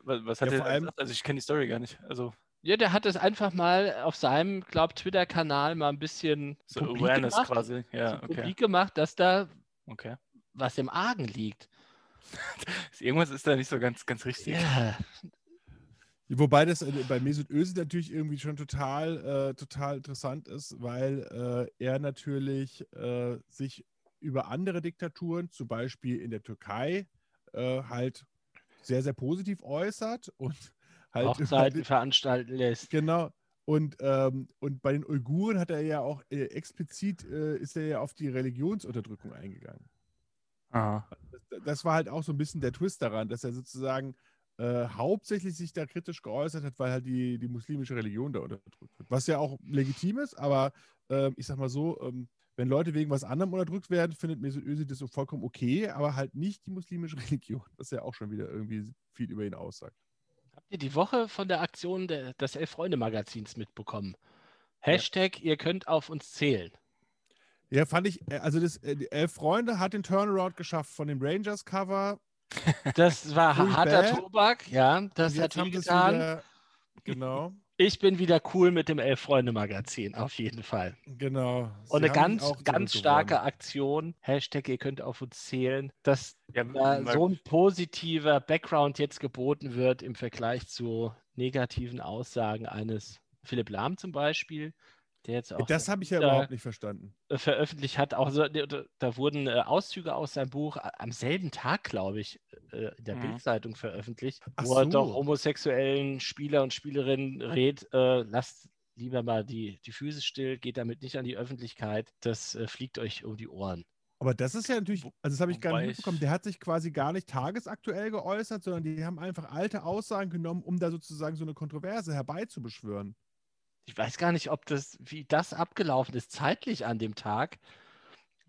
was, was hat Ja, er vor da allem- gesagt? Also ich kenne die Story gar nicht. Also Ja, der hat es einfach mal auf seinem, glaub, Twitter-Kanal mal ein bisschen so Awareness gemacht, quasi. Ja, so okay. publik gemacht, dass da okay. was im Argen liegt. Irgendwas ist da nicht so ganz, ganz richtig. Ja, Wobei das äh, bei Mesut Özil natürlich irgendwie schon total, äh, total interessant ist, weil äh, er natürlich äh, sich über andere Diktaturen, zum Beispiel in der Türkei, äh, halt sehr, sehr positiv äußert und halt Hochzeiten veranstalten lässt. Genau. Und, ähm, und bei den Uiguren hat er ja auch äh, explizit äh, ist er ja auf die Religionsunterdrückung eingegangen. Aha. Das, das war halt auch so ein bisschen der Twist daran, dass er sozusagen äh, hauptsächlich sich da kritisch geäußert hat, weil halt die, die muslimische Religion da unterdrückt wird. Was ja auch legitim ist, aber ähm, ich sag mal so, ähm, wenn Leute wegen was anderem unterdrückt werden, findet Mesut Özil das so vollkommen okay, aber halt nicht die muslimische Religion, was ja auch schon wieder irgendwie viel über ihn aussagt. Die Woche von der Aktion der, des Elf-Freunde-Magazins mitbekommen? Hashtag, ihr könnt auf uns zählen. Ja, fand ich, äh, also das, äh, die Elf Freunde hat den Turnaround geschafft von dem Rangers-Cover. Das war harter. Tobak, ja, das hat haben getan. wieder. Genau, Ich bin wieder cool mit dem Elf-Freunde-Magazin, auf jeden Fall. genau. Und Sie eine haben ganz, ganz starke Aktion. Hashtag, ihr könnt auf uns zählen. Dass Ja, da mal- so ein positiver Background jetzt geboten wird im Vergleich zu negativen Aussagen eines Philipp Lahm zum Beispiel, der jetzt auch Das habe ich ja da- überhaupt nicht verstanden. veröffentlicht hat. Auch so, da, da wurden äh, Auszüge aus seinem Buch am selben Tag, glaube ich, äh, in der Mhm. Bildzeitung veröffentlicht, Ach wo er so. doch homosexuellen Spieler und Spielerinnen rät, äh, lasst lieber mal die, die Füße still, geht damit nicht an die Öffentlichkeit, das äh, fliegt euch um die Ohren. Aber das ist ja natürlich, also das habe ich gar nicht ich- mitbekommen. Der hat sich quasi gar nicht tagesaktuell geäußert, sondern die haben einfach alte Aussagen genommen, um da sozusagen so eine Kontroverse herbeizubeschwören. Ich weiß gar nicht, ob das, wie das abgelaufen ist, zeitlich an dem Tag.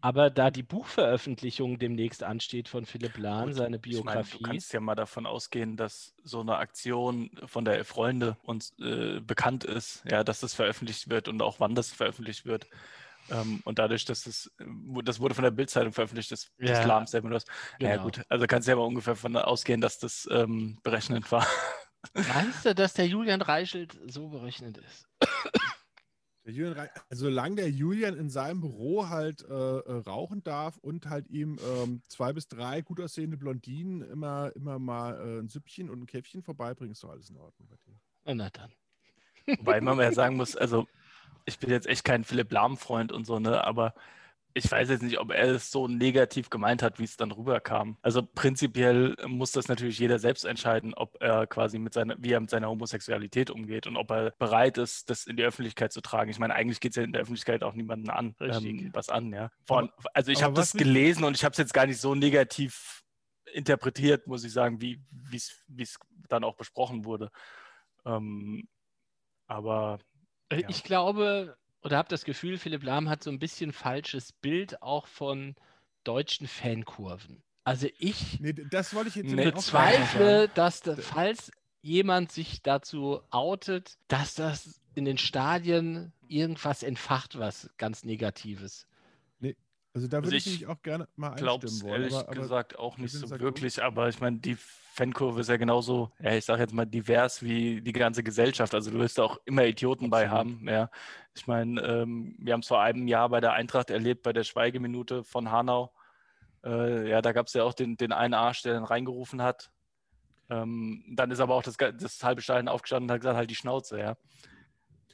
Aber da die Buchveröffentlichung demnächst ansteht von Philipp Lahn, seine Ich meine, Biografie. du kannst ja mal davon ausgehen, dass so eine Aktion von der Freunde uns äh, bekannt ist, ja, dass das veröffentlicht wird und auch wann das veröffentlicht wird. Ähm, und dadurch, dass das, äh, das wurde von der Bildzeitung veröffentlicht, das, Ja. das Lahmstatement. was- Ja, Genau. gut, also kannst du ja mal ungefähr davon ausgehen, dass das ähm, berechnet war. Meinst du, dass der Julian Reichelt so berechnet ist? Der Julian Rei- also solange der Julian in seinem Büro halt äh, äh, rauchen darf und halt ihm ähm, zwei bis drei gut aussehende Blondinen immer, immer mal äh, ein Süppchen und ein Käffchen vorbeibringen, ist doch alles in Ordnung bei dir. Na dann. Wobei man ja sagen muss, also ich bin jetzt echt kein Philipp Lahm-Freund und so, ne, aber ich weiß jetzt nicht, ob er es so negativ gemeint hat, wie es dann rüberkam. Also prinzipiell muss das natürlich jeder selbst entscheiden, ob er quasi mit seiner, wie er mit seiner Homosexualität umgeht und ob er bereit ist, das in die Öffentlichkeit zu tragen. Ich meine, eigentlich geht es ja in der Öffentlichkeit auch niemanden an, ähm, was an, ja. Von, also ich habe das gelesen und ich habe es jetzt gar nicht so negativ interpretiert, muss ich sagen, wie es dann auch besprochen wurde. Ähm, aber Äh, Ja. Ich glaube oder habe das Gefühl, Philipp Lahm hat so ein bisschen falsches Bild auch von deutschen Fankurven. Also ich Nee, das wollte ich jetzt Nee, bezweifle, dass da, falls jemand sich dazu outet, dass das in den Stadien irgendwas entfacht, was ganz Negatives. Also da Also würde ich, ich nämlich auch gerne mal einstimmen es wollen. ehrlich aber, aber gesagt auch nicht so wirklich, aber ich meine, die Fankurve ist ja genauso, ja, ich sage jetzt mal divers wie die ganze Gesellschaft. Also du wirst da auch immer Idioten bei haben. Ja. Ich meine, ähm, wir haben es vor einem Jahr bei der Eintracht erlebt, bei der Schweigeminute von Hanau. Äh, ja, da gab es ja auch den, den einen Arsch, der dann reingerufen hat. Ähm, dann ist aber auch das, das halbe Stadion aufgestanden und hat gesagt, halt die Schnauze, ja.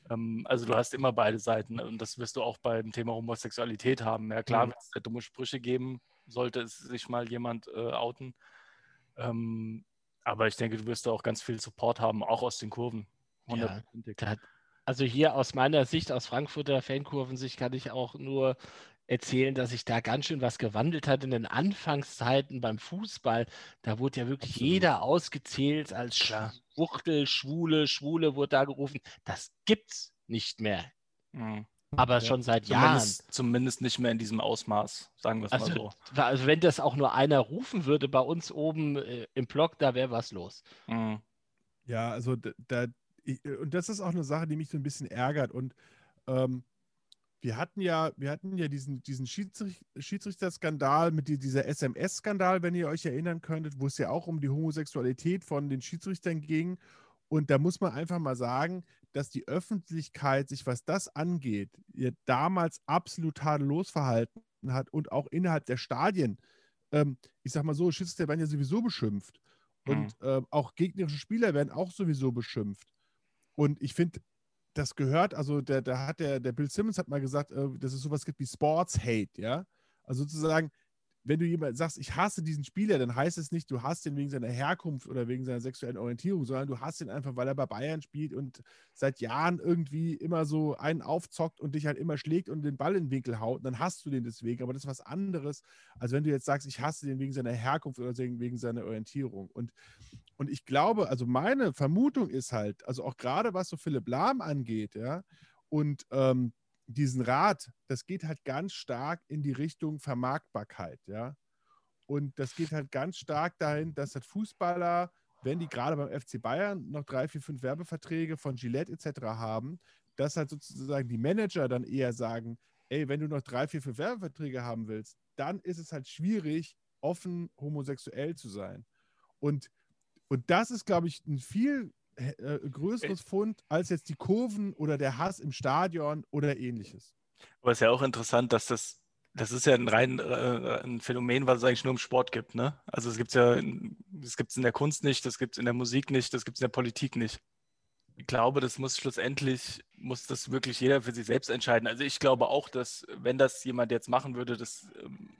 Ähm, also du hast immer beide Seiten und das wirst du auch beim Thema Homosexualität haben. Ja, klar, Mhm. wird es dumme Sprüche geben, sollte es sich mal jemand äh, outen. Ähm, aber ich denke, du wirst da auch ganz viel Support haben, auch aus den Kurven. Ja. Da, also hier aus meiner Sicht, aus Frankfurter Fankurvensicht, kann ich auch nur erzählen, dass sich da ganz schön was gewandelt hat in den Anfangszeiten beim Fußball. Da wurde ja wirklich Absolut. jeder ausgezählt als. Schwuchtel, Schwule, Schwule wurde da gerufen. Das gibt's nicht mehr. Mhm. Aber Ja, schon seit Jahren. Zumindest, zumindest nicht mehr in diesem Ausmaß, sagen wir es mal Also, so. also wenn das auch nur einer rufen würde bei uns oben äh, im Block, da wäre was los. Mhm. Ja, also da, ich, und das ist auch eine Sache, die mich so ein bisschen ärgert. Und ähm, wir hatten ja, wir hatten ja diesen, diesen Schiedsrich Schiedsrichterskandal mit die, dieser SMS-Skandal, wenn ihr euch erinnern könntet, wo es ja auch um die Homosexualität von den Schiedsrichtern ging. Und da muss man einfach mal sagen, dass die Öffentlichkeit sich, was das angeht, ja damals absolut tadellos verhalten hat und auch innerhalb der Stadien. Ähm, ich sag mal so, Schiedsrichter werden ja sowieso beschimpft. Und ähm, auch gegnerische Spieler werden auch sowieso beschimpft. Und ich finde, das gehört, also der, da hat der, der Bill Simmons hat mal gesagt, äh, dass es sowas gibt wie Sports Hate, ja. Also sozusagen, wenn du jemand sagst, ich hasse diesen Spieler, dann heißt es nicht, du hasst ihn wegen seiner Herkunft oder wegen seiner sexuellen Orientierung, sondern du hasst ihn einfach, weil er bei Bayern spielt und seit Jahren irgendwie immer so einen aufzockt und dich halt immer schlägt und den Ball in den Winkel haut, dann hast du den deswegen. Aber das ist was anderes, als wenn du jetzt sagst, ich hasse den wegen seiner Herkunft oder wegen seiner Orientierung. Und, und ich glaube, also meine Vermutung ist halt, also auch gerade was so Philipp Lahm angeht, ja, und ähm, diesen Rat, das geht halt ganz stark in die Richtung Vermarktbarkeit, ja. Und das geht halt ganz stark dahin, dass halt Fußballer, wenn die gerade beim FC Bayern noch drei, vier, fünf Werbeverträge von Gillette etc. haben, dass halt sozusagen die Manager dann eher sagen, ey, wenn du noch drei, vier, fünf Werbeverträge haben willst, dann ist es halt schwierig, offen homosexuell zu sein. Und, und das ist, glaube ich, ein viel äh, größeres Fund als jetzt die Kurven oder der Hass im Stadion oder ähnliches. Aber es ist ja auch interessant, dass das, das ist ja ein rein äh, ein Phänomen, was es eigentlich nur im Sport gibt. Ne? Also es gibt es ja, in- das gibt es in der Kunst nicht, das gibt es in der Musik nicht, das gibt es in der Politik nicht. Ich glaube, das muss schlussendlich, muss das wirklich jeder für sich selbst entscheiden. Also ich glaube auch, dass wenn das jemand jetzt machen würde, das ähm,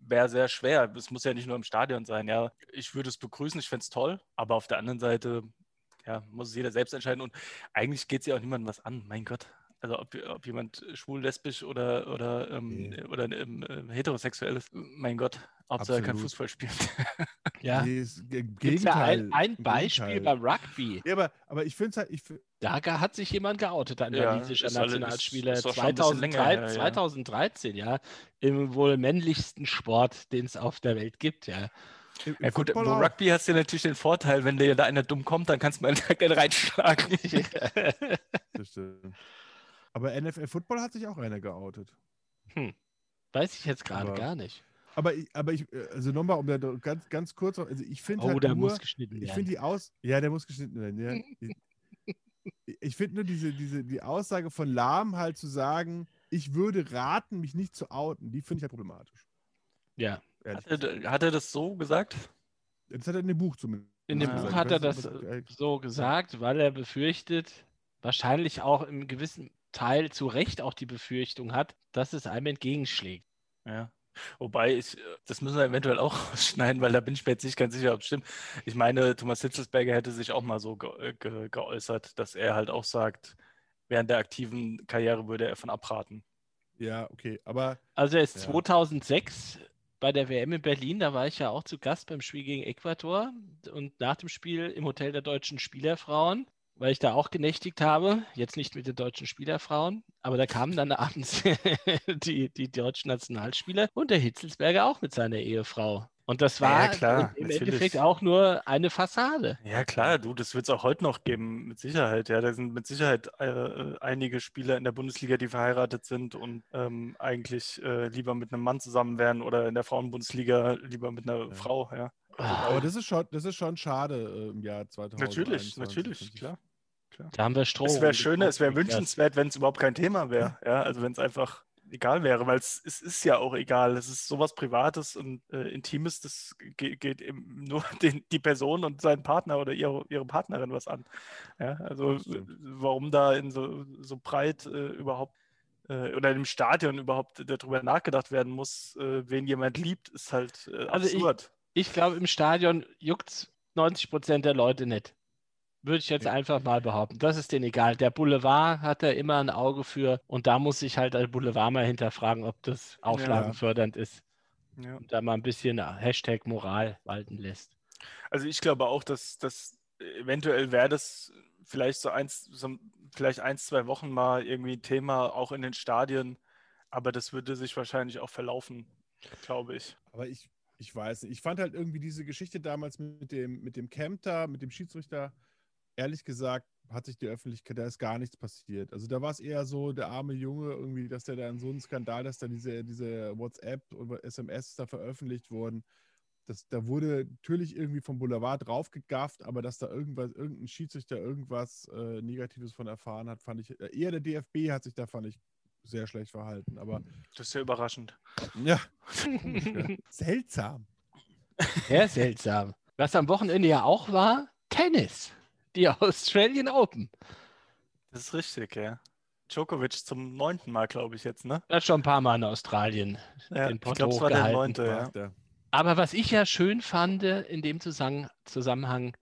wäre sehr schwer. Es muss ja nicht nur im Stadion sein. Ja, ich würde es begrüßen, ich fände es toll, aber auf der anderen Seite ja, muss es jeder selbst entscheiden und eigentlich geht es ja auch niemandem was an. Mein Gott. Also ob, ob jemand schwul, lesbisch oder, oder, ähm, Nee. oder ähm, äh, heterosexuell ist, mein Gott, Hauptsache er kann. Fußball spielen. Ja. Nee, ist, ge- im Gibt ja Gegenteil. ein, ein Beispiel Gegenteil. beim Rugby. Ja, aber, aber ich finde es halt, ich, find- Da hat sich jemand geoutet, ein Ja, walisischer ist ist- Nationalspieler. ist länger 2003, her, ja. 2013, ja. Im wohl männlichsten Sport, den es auf der Welt gibt, ja. Im, Ja gut, Football im auch. Rugby hast du natürlich den Vorteil, wenn dir da einer dumm kommt, dann kannst du mal gerne reinschlagen. Das stimmt. Aber NFL Football hat sich auch einer geoutet. Weiß ich jetzt gerade gar nicht. Aber ich, aber ich, äh, also nochmal, um da doch ganz, ganz kurz, noch- also ich finde Oh, halt da nur, muss geschnitten ich werden. finde die Aus, ja, der muss geschnitten werden, ja. Ich- ich finde nur diese, diese, die Aussage von Lahm halt zu sagen, ich würde raten, mich nicht zu outen, die finde ich halt problematisch. Ja. Hat er, hat er das so gesagt? Das hat er in dem Buch zumindest. In dem Ja, Buch hat er das so gesagt, weil er befürchtet, wahrscheinlich auch im gewissen Teil zu Recht auch die Befürchtung hat, dass es einem entgegenschlägt. Ja. Wobei, ich, äh, das müssen wir eventuell auch rausschneiden, weil da bin ich mir jetzt nicht ganz sicher, ob es stimmt. Ich meine, Thomas Hitzelsberger hätte sich auch mal so ge äh, ge geäußert, dass er halt auch sagt, während der aktiven Karriere würde er von abraten. Ja, okay, aber Also er ist Ja. 2006 bei der WM in Berlin, da war ich ja auch zu Gast beim Spiel gegen Ecuador und nach dem Spiel im Hotel der deutschen Spielerfrauen, weil ich da auch genächtigt habe, jetzt nicht mit den deutschen Spielerfrauen, aber da kamen dann abends die, die deutschen Nationalspieler und der Hitzelsberger auch mit seiner Ehefrau. Und das Ja, war klar, im natürlich. Endeffekt auch nur eine Fassade. Ja, klar, du, das wird es auch heute noch geben, mit Sicherheit. Ja, da sind mit Sicherheit äh, äh, einige Spieler in der Bundesliga, die verheiratet sind und ähm, eigentlich äh, lieber mit einem Mann zusammen wären oder in der Frauenbundesliga lieber mit einer Ja. Frau, ja. Aber das ist schon, das ist schon schade äh, im Jahr 2000. Natürlich, natürlich, klar. Da haben wir Strom. Es wäre schöner, es wäre wünschenswert, wenn es überhaupt kein Thema wäre. Ja, also wenn es einfach egal wäre, weil es, es ist ja auch egal. Es ist sowas Privates und äh, Intimes, das geht, geht eben nur den, die Person und seinen Partner oder ihre, ihre Partnerin was an. Ja, also warum da in so, so breit äh, überhaupt äh, oder im Stadion überhaupt darüber nachgedacht werden muss, äh, wen jemand liebt, ist halt äh, Also ich- absurd. Ich glaube, im Stadion juckt 90 Prozent der Leute nicht. Würde ich jetzt einfach mal behaupten. Das ist denen egal. Der Boulevard hat da immer ein Auge für und da muss sich halt der Boulevard mal hinterfragen, ob das auflagenfördernd ist Ja. und da mal ein bisschen Hashtag Moral walten lässt. Also ich glaube auch, dass das eventuell wäre das vielleicht so eins, so vielleicht eins, zwei Wochen mal irgendwie ein Thema, auch in den Stadien, aber das würde sich wahrscheinlich auch verlaufen, glaube ich. Aber ich, ich weiß nicht. Ich fand halt irgendwie diese Geschichte damals mit dem, mit dem Camp da, mit dem Schiedsrichter, ehrlich gesagt, hat sich die Öffentlichkeit, da ist gar nichts passiert. Also da war es eher so, der arme Junge, irgendwie, dass der da in so einen Skandal, dass da diese, diese WhatsApp oder SMS da veröffentlicht wurden. Das, da wurde natürlich irgendwie vom Boulevard draufgegafft, aber dass da irgendwas, irgendein Schiedsrichter irgendwas äh, Negatives von erfahren hat, fand ich, äh, eher der DFB hat sich da, fand ich, sehr schlecht verhalten. Aber Das ist ja überraschend. ja, seltsam. Sehr seltsam. Was am Wochenende ja auch war, Tennis. Die Australian Open. Das ist richtig, ja. Djokovic zum neunten Mal, glaube ich jetzt, ne? Das schon ein paar Mal in Australien. Ja, Den ich Pott glaube, es war der neunte, ja. Er. Aber was ich ja schön fand in dem Zusammen Zusammenhang,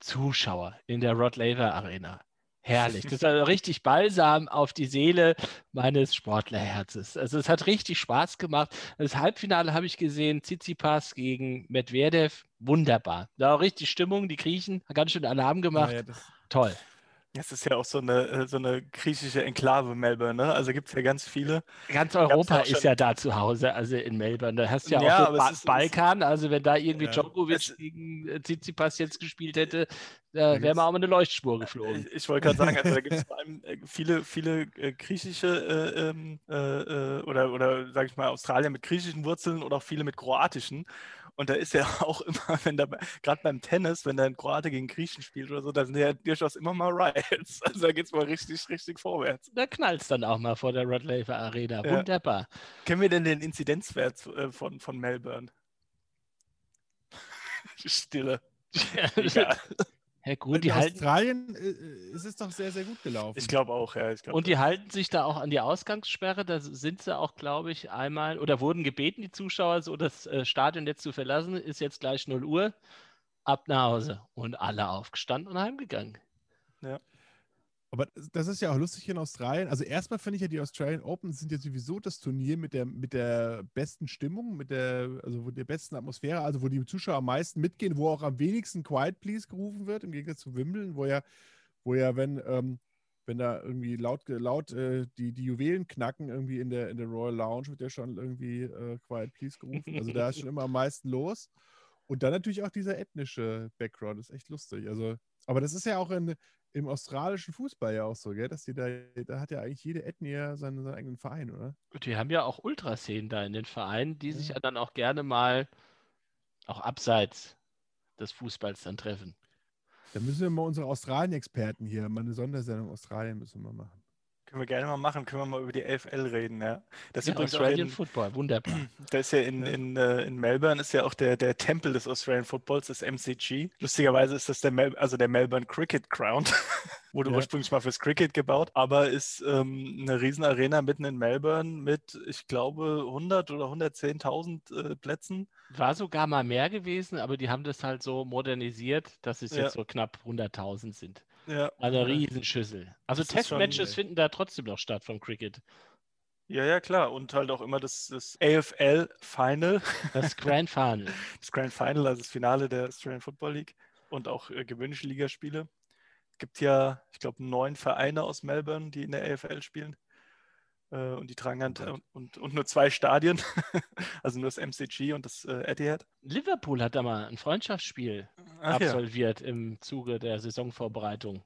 Zuschauer in der Rod Laver Arena. Herrlich. Das ist also richtig balsam auf die Seele meines Sportlerherzes. Also es hat richtig Spaß gemacht. Das Halbfinale habe ich gesehen, Tsitsipas gegen Medvedev. Wunderbar. Da auch richtig Stimmung. Die Griechen haben ganz schön Alarm gemacht. Naja, das, Toll. Das ist ja auch so eine, äh, so eine griechische Enklave Melbourne, ne? Also gibt es ja ganz viele. Ganz Europa ist ja da zu Hause, also in Melbourne. Da hast du ja, Ja, auch den es ba ist- es- Balkan. Also wenn da irgendwie Ja. Djokovic Es- gegen äh, Tsitsipas jetzt gespielt hätte, da wäre man auch mal eine Leuchtspur geflogen. Ich, ich wollte gerade sagen, also da gibt es vor allem äh, viele, viele äh, griechische äh, ähm, äh, äh, oder, oder sage ich mal, Australier mit griechischen Wurzeln oder auch viele mit kroatischen. Und da ist ja auch immer, wenn da, gerade beim Tennis, wenn da ein Kroate gegen Griechen spielt oder so, da sind ja durchaus immer mal Riots. Also da geht es mal richtig, richtig vorwärts. Da knallt es dann auch mal vor der Rod Laver Arena. Ja. Wunderbar. Kennen wir denn den Inzidenzwert äh, von, von Melbourne? Stille. Egal. Ja, gut, die in halten, Australien äh, äh, ist es doch sehr, sehr gut gelaufen. Ich glaube auch, ja. Ich glaub, und die halten sich da auch an die Ausgangssperre. Da sind sie auch, glaube ich, einmal oder wurden gebeten, die Zuschauer, so das äh, Stadion jetzt zu verlassen. Ist jetzt gleich 0 Uhr. Ab nach Hause. Und alle aufgestanden und heimgegangen. Aber das ist ja auch lustig in Australien. Also erstmal finde ich ja, die Australian Open sind ja sowieso das Turnier mit der, mit der besten Stimmung, mit der, also wo der besten Atmosphäre, also wo die Zuschauer am meisten mitgehen, wo auch am wenigsten Quiet Please gerufen wird, im Gegensatz zu Wimbledon, wo ja, wo ja, wenn, ähm, wenn da irgendwie laut, laut äh, die, die Juwelen knacken, irgendwie in der, in der Royal Lounge wird ja schon irgendwie äh, Quiet Please gerufen. Also da ist schon immer am meisten los. Und dann natürlich auch dieser ethnische Background, das ist echt lustig. Also, aber das ist ja auch in, im australischen Fußball ja auch so, gell? Dass die da, da hat ja eigentlich jede Ethnie seinen, seinen eigenen Verein, oder? Und die haben ja auch Ultraszenen da in den Vereinen, die sich Ja. ja dann auch gerne mal auch abseits des Fußballs dann treffen. Da müssen wir mal unsere Australien-Experten hier, mal eine Sondersendung Australien müssen wir machen. Können wir gerne mal machen, können wir mal über die LFL reden, ja. Das ist Ja, übrigens Australian in, Football, wunderbar. da ist ja in, in, äh, in Melbourne ist ja auch der, der Tempel des Australian Footballs, das MCG. Lustigerweise ist das der, Mel also der Melbourne Cricket Ground. Wurde Ja. ursprünglich mal fürs Cricket gebaut, aber ist ähm, eine Riesenarena mitten in Melbourne mit, ich glaube, 100 oder 110.000 äh, Plätzen. War sogar mal mehr gewesen, aber die haben das halt so modernisiert, dass es Ja. jetzt so knapp 100.000 sind. Ja, Eine. Riesenschüssel. Also Testmatches finden da trotzdem noch statt vom Cricket. ja, ja, klar. Und halt auch immer das, das AFL Final. Das Grand Final. das Grand Final, also das Finale der Australian Football League und auch äh, gewöhnliche Ligaspiele. Es gibt ja, ich glaube, neun Vereine aus Melbourne, die in der AFL spielen. Äh, und die tragen dann Gott. und, und nur zwei Stadien, also nur das MCG und das äh, Etihad. Liverpool hat da mal ein Freundschaftsspiel Ach ja. absolviert im Zuge der Saisonvorbereitung.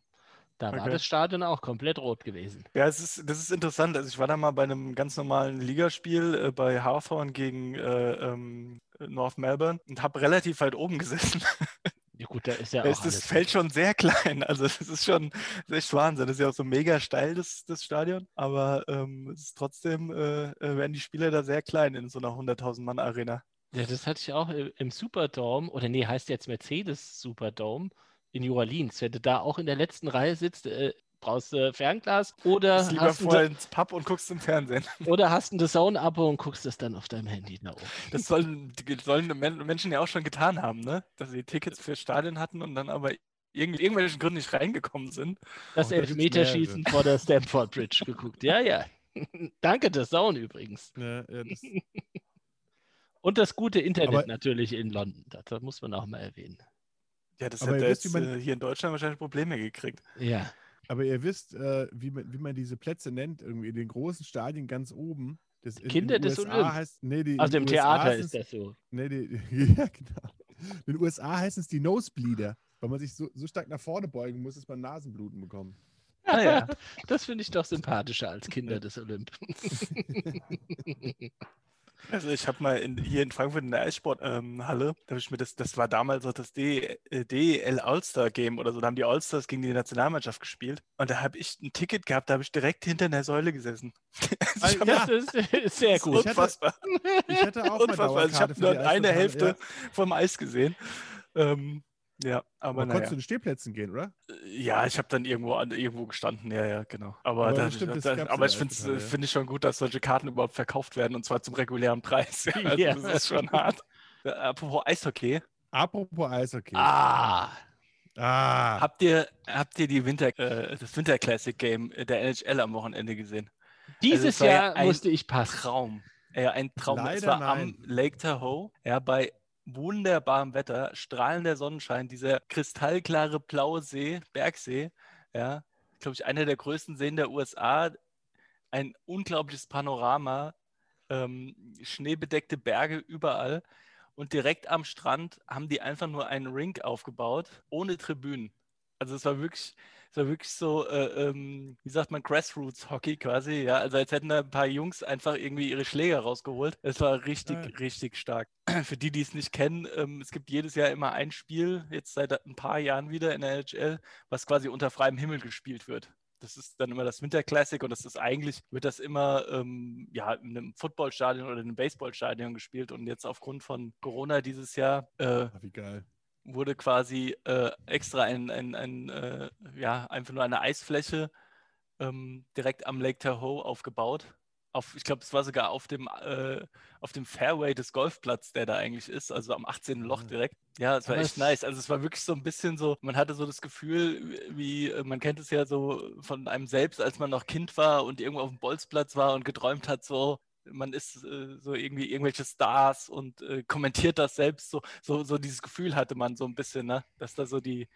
Da war Okay. das Stadion auch komplett rot gewesen. Ja, es ist, das ist interessant. Also ich war da mal bei einem ganz normalen Ligaspiel äh, bei Hawthorne gegen äh, ähm, North Melbourne und habe relativ weit oben gesessen. Ja gut, da ist ja auch das. Feld schon sehr klein. Also das ist schon das ist echt Wahnsinn. Das ist ja auch so mega steil, das, das Stadion. Aber ähm, es ist trotzdem, äh, äh, werden die Spieler da sehr klein in so einer 100.000 Mann Arena. Ja, das hatte ich auch im Superdome, oder nee, heißt jetzt Mercedes Superdome in New Orleans. Wenn du da auch in der letzten Reihe sitzt, äh, brauchst du Fernglas oder Bist lieber hast, ein, vorher ins Pub und guckst im Fernsehen. oder hast ein The Zone-Abo und guckst es dann auf deinem Handy da oben. Das sollen, die sollen Men- Menschen ja auch schon getan haben, ne? Dass sie Tickets für Stadien hatten und dann aber irgend, irgendwelchen Gründen nicht reingekommen sind. Das Oh, Elfmeterschießen vor der Stamford Bridge geguckt. Ja, ja. Danke, The Zone übrigens. Ja, ja, das, Und das gute Internet Aber- natürlich in London. Das, das muss man auch mal erwähnen. Ja, das Aber hätte wisst, jetzt äh, hier in Deutschland wahrscheinlich Probleme gekriegt. Ja. Aber ihr wisst, äh, wie, man, wie man diese Plätze nennt, irgendwie in den großen Stadien ganz oben. Das, in- Kinder in des USA heißt, nee, die, Also in im den USA Theater ist das so. Nee, die, ja, genau. In den USA heißen es die Nosebleeder, weil man sich so, so stark nach vorne beugen muss, dass man Nasenbluten bekommt. Ah, ja. Das finde ich doch sympathischer als Kinder des Olymp. Also ich habe mal in, hier in Frankfurt in der Eissporthalle, da habe ich mir das, das war damals auch das äh, DEL All-Star Game oder so, da haben die All-Stars gegen die Nationalmannschaft gespielt und da habe ich ein Ticket gehabt, da habe ich direkt hinter einer Säule gesessen. Also Das ist, ist sehr das ist gut. Ich hatte- Unfassbar, Ich hatte auch mal unfassbar. Also ich habe nur eine Hälfte Ja. vom Eis gesehen. Ähm, ja, aber Aber konntest naja. du in Stehplätzen gehen, oder? Ja, ich habe dann irgendwo an, irgendwo gestanden, ja, ja, genau. Aber, Aber da, bestimmt, das da, aber ich finde es ja. find ich schon gut, dass solche Karten überhaupt verkauft werden und zwar zum regulären Preis. Ja, also Ja. Das ist schon hart. Ja, apropos Eishockey, Apropos Eishockey. Ah, Ah. habt ihr, habt ihr die Winter, äh, das Winter Classic Game der NHL am Wochenende gesehen? dieses es ja Jahr musste ich passen. Traum. Ja, ein Traum. es Leider war nein. am Lake Tahoe, ja, bei wunderbarem Wetter, strahlender Sonnenschein, dieser kristallklare blaue See, Bergsee, ja, glaube ich, einer der größten Seen der USA, ein unglaubliches Panorama, ähm, schneebedeckte Berge überall. Und direkt am Strand haben die einfach nur einen Rink aufgebaut, ohne Tribünen. Also es war wirklich, war wirklich so, äh, ähm, wie sagt man, Grassroots-Hockey quasi, ja. Also als hätten da ein paar Jungs einfach irgendwie ihre Schläger rausgeholt. Es war richtig, Geil. richtig stark. Für die, die es nicht kennen, ähm, es gibt jedes Jahr immer ein Spiel, jetzt seit ein paar Jahren wieder in der NHL, was quasi unter freiem Himmel gespielt wird. Das ist dann immer das Winter Classic und das ist eigentlich, wird das immer ähm, ja, in einem Footballstadion oder in einem Baseballstadion gespielt und jetzt aufgrund von Corona dieses Jahr äh, Ah, wie geil. Wurde quasi äh, extra ein, ein, ein äh, ja, einfach nur eine Eisfläche ähm, direkt am Lake Tahoe aufgebaut. Auf, ich glaube, es war sogar auf dem, äh, auf dem Fairway des Golfplatzes, der da eigentlich ist, also am 18. Loch Ah. direkt. Ja, es war echt nice. Also es war wirklich so ein bisschen so, man hatte so das Gefühl, wie, äh, man kennt es ja so von einem selbst, als man noch Kind war und irgendwo auf dem Bolzplatz war und geträumt hat, so, man ist äh, so irgendwie irgendwelche Stars und äh, kommentiert das selbst. So, so, so dieses Gefühl hatte man so ein bisschen, ne? dass da so die,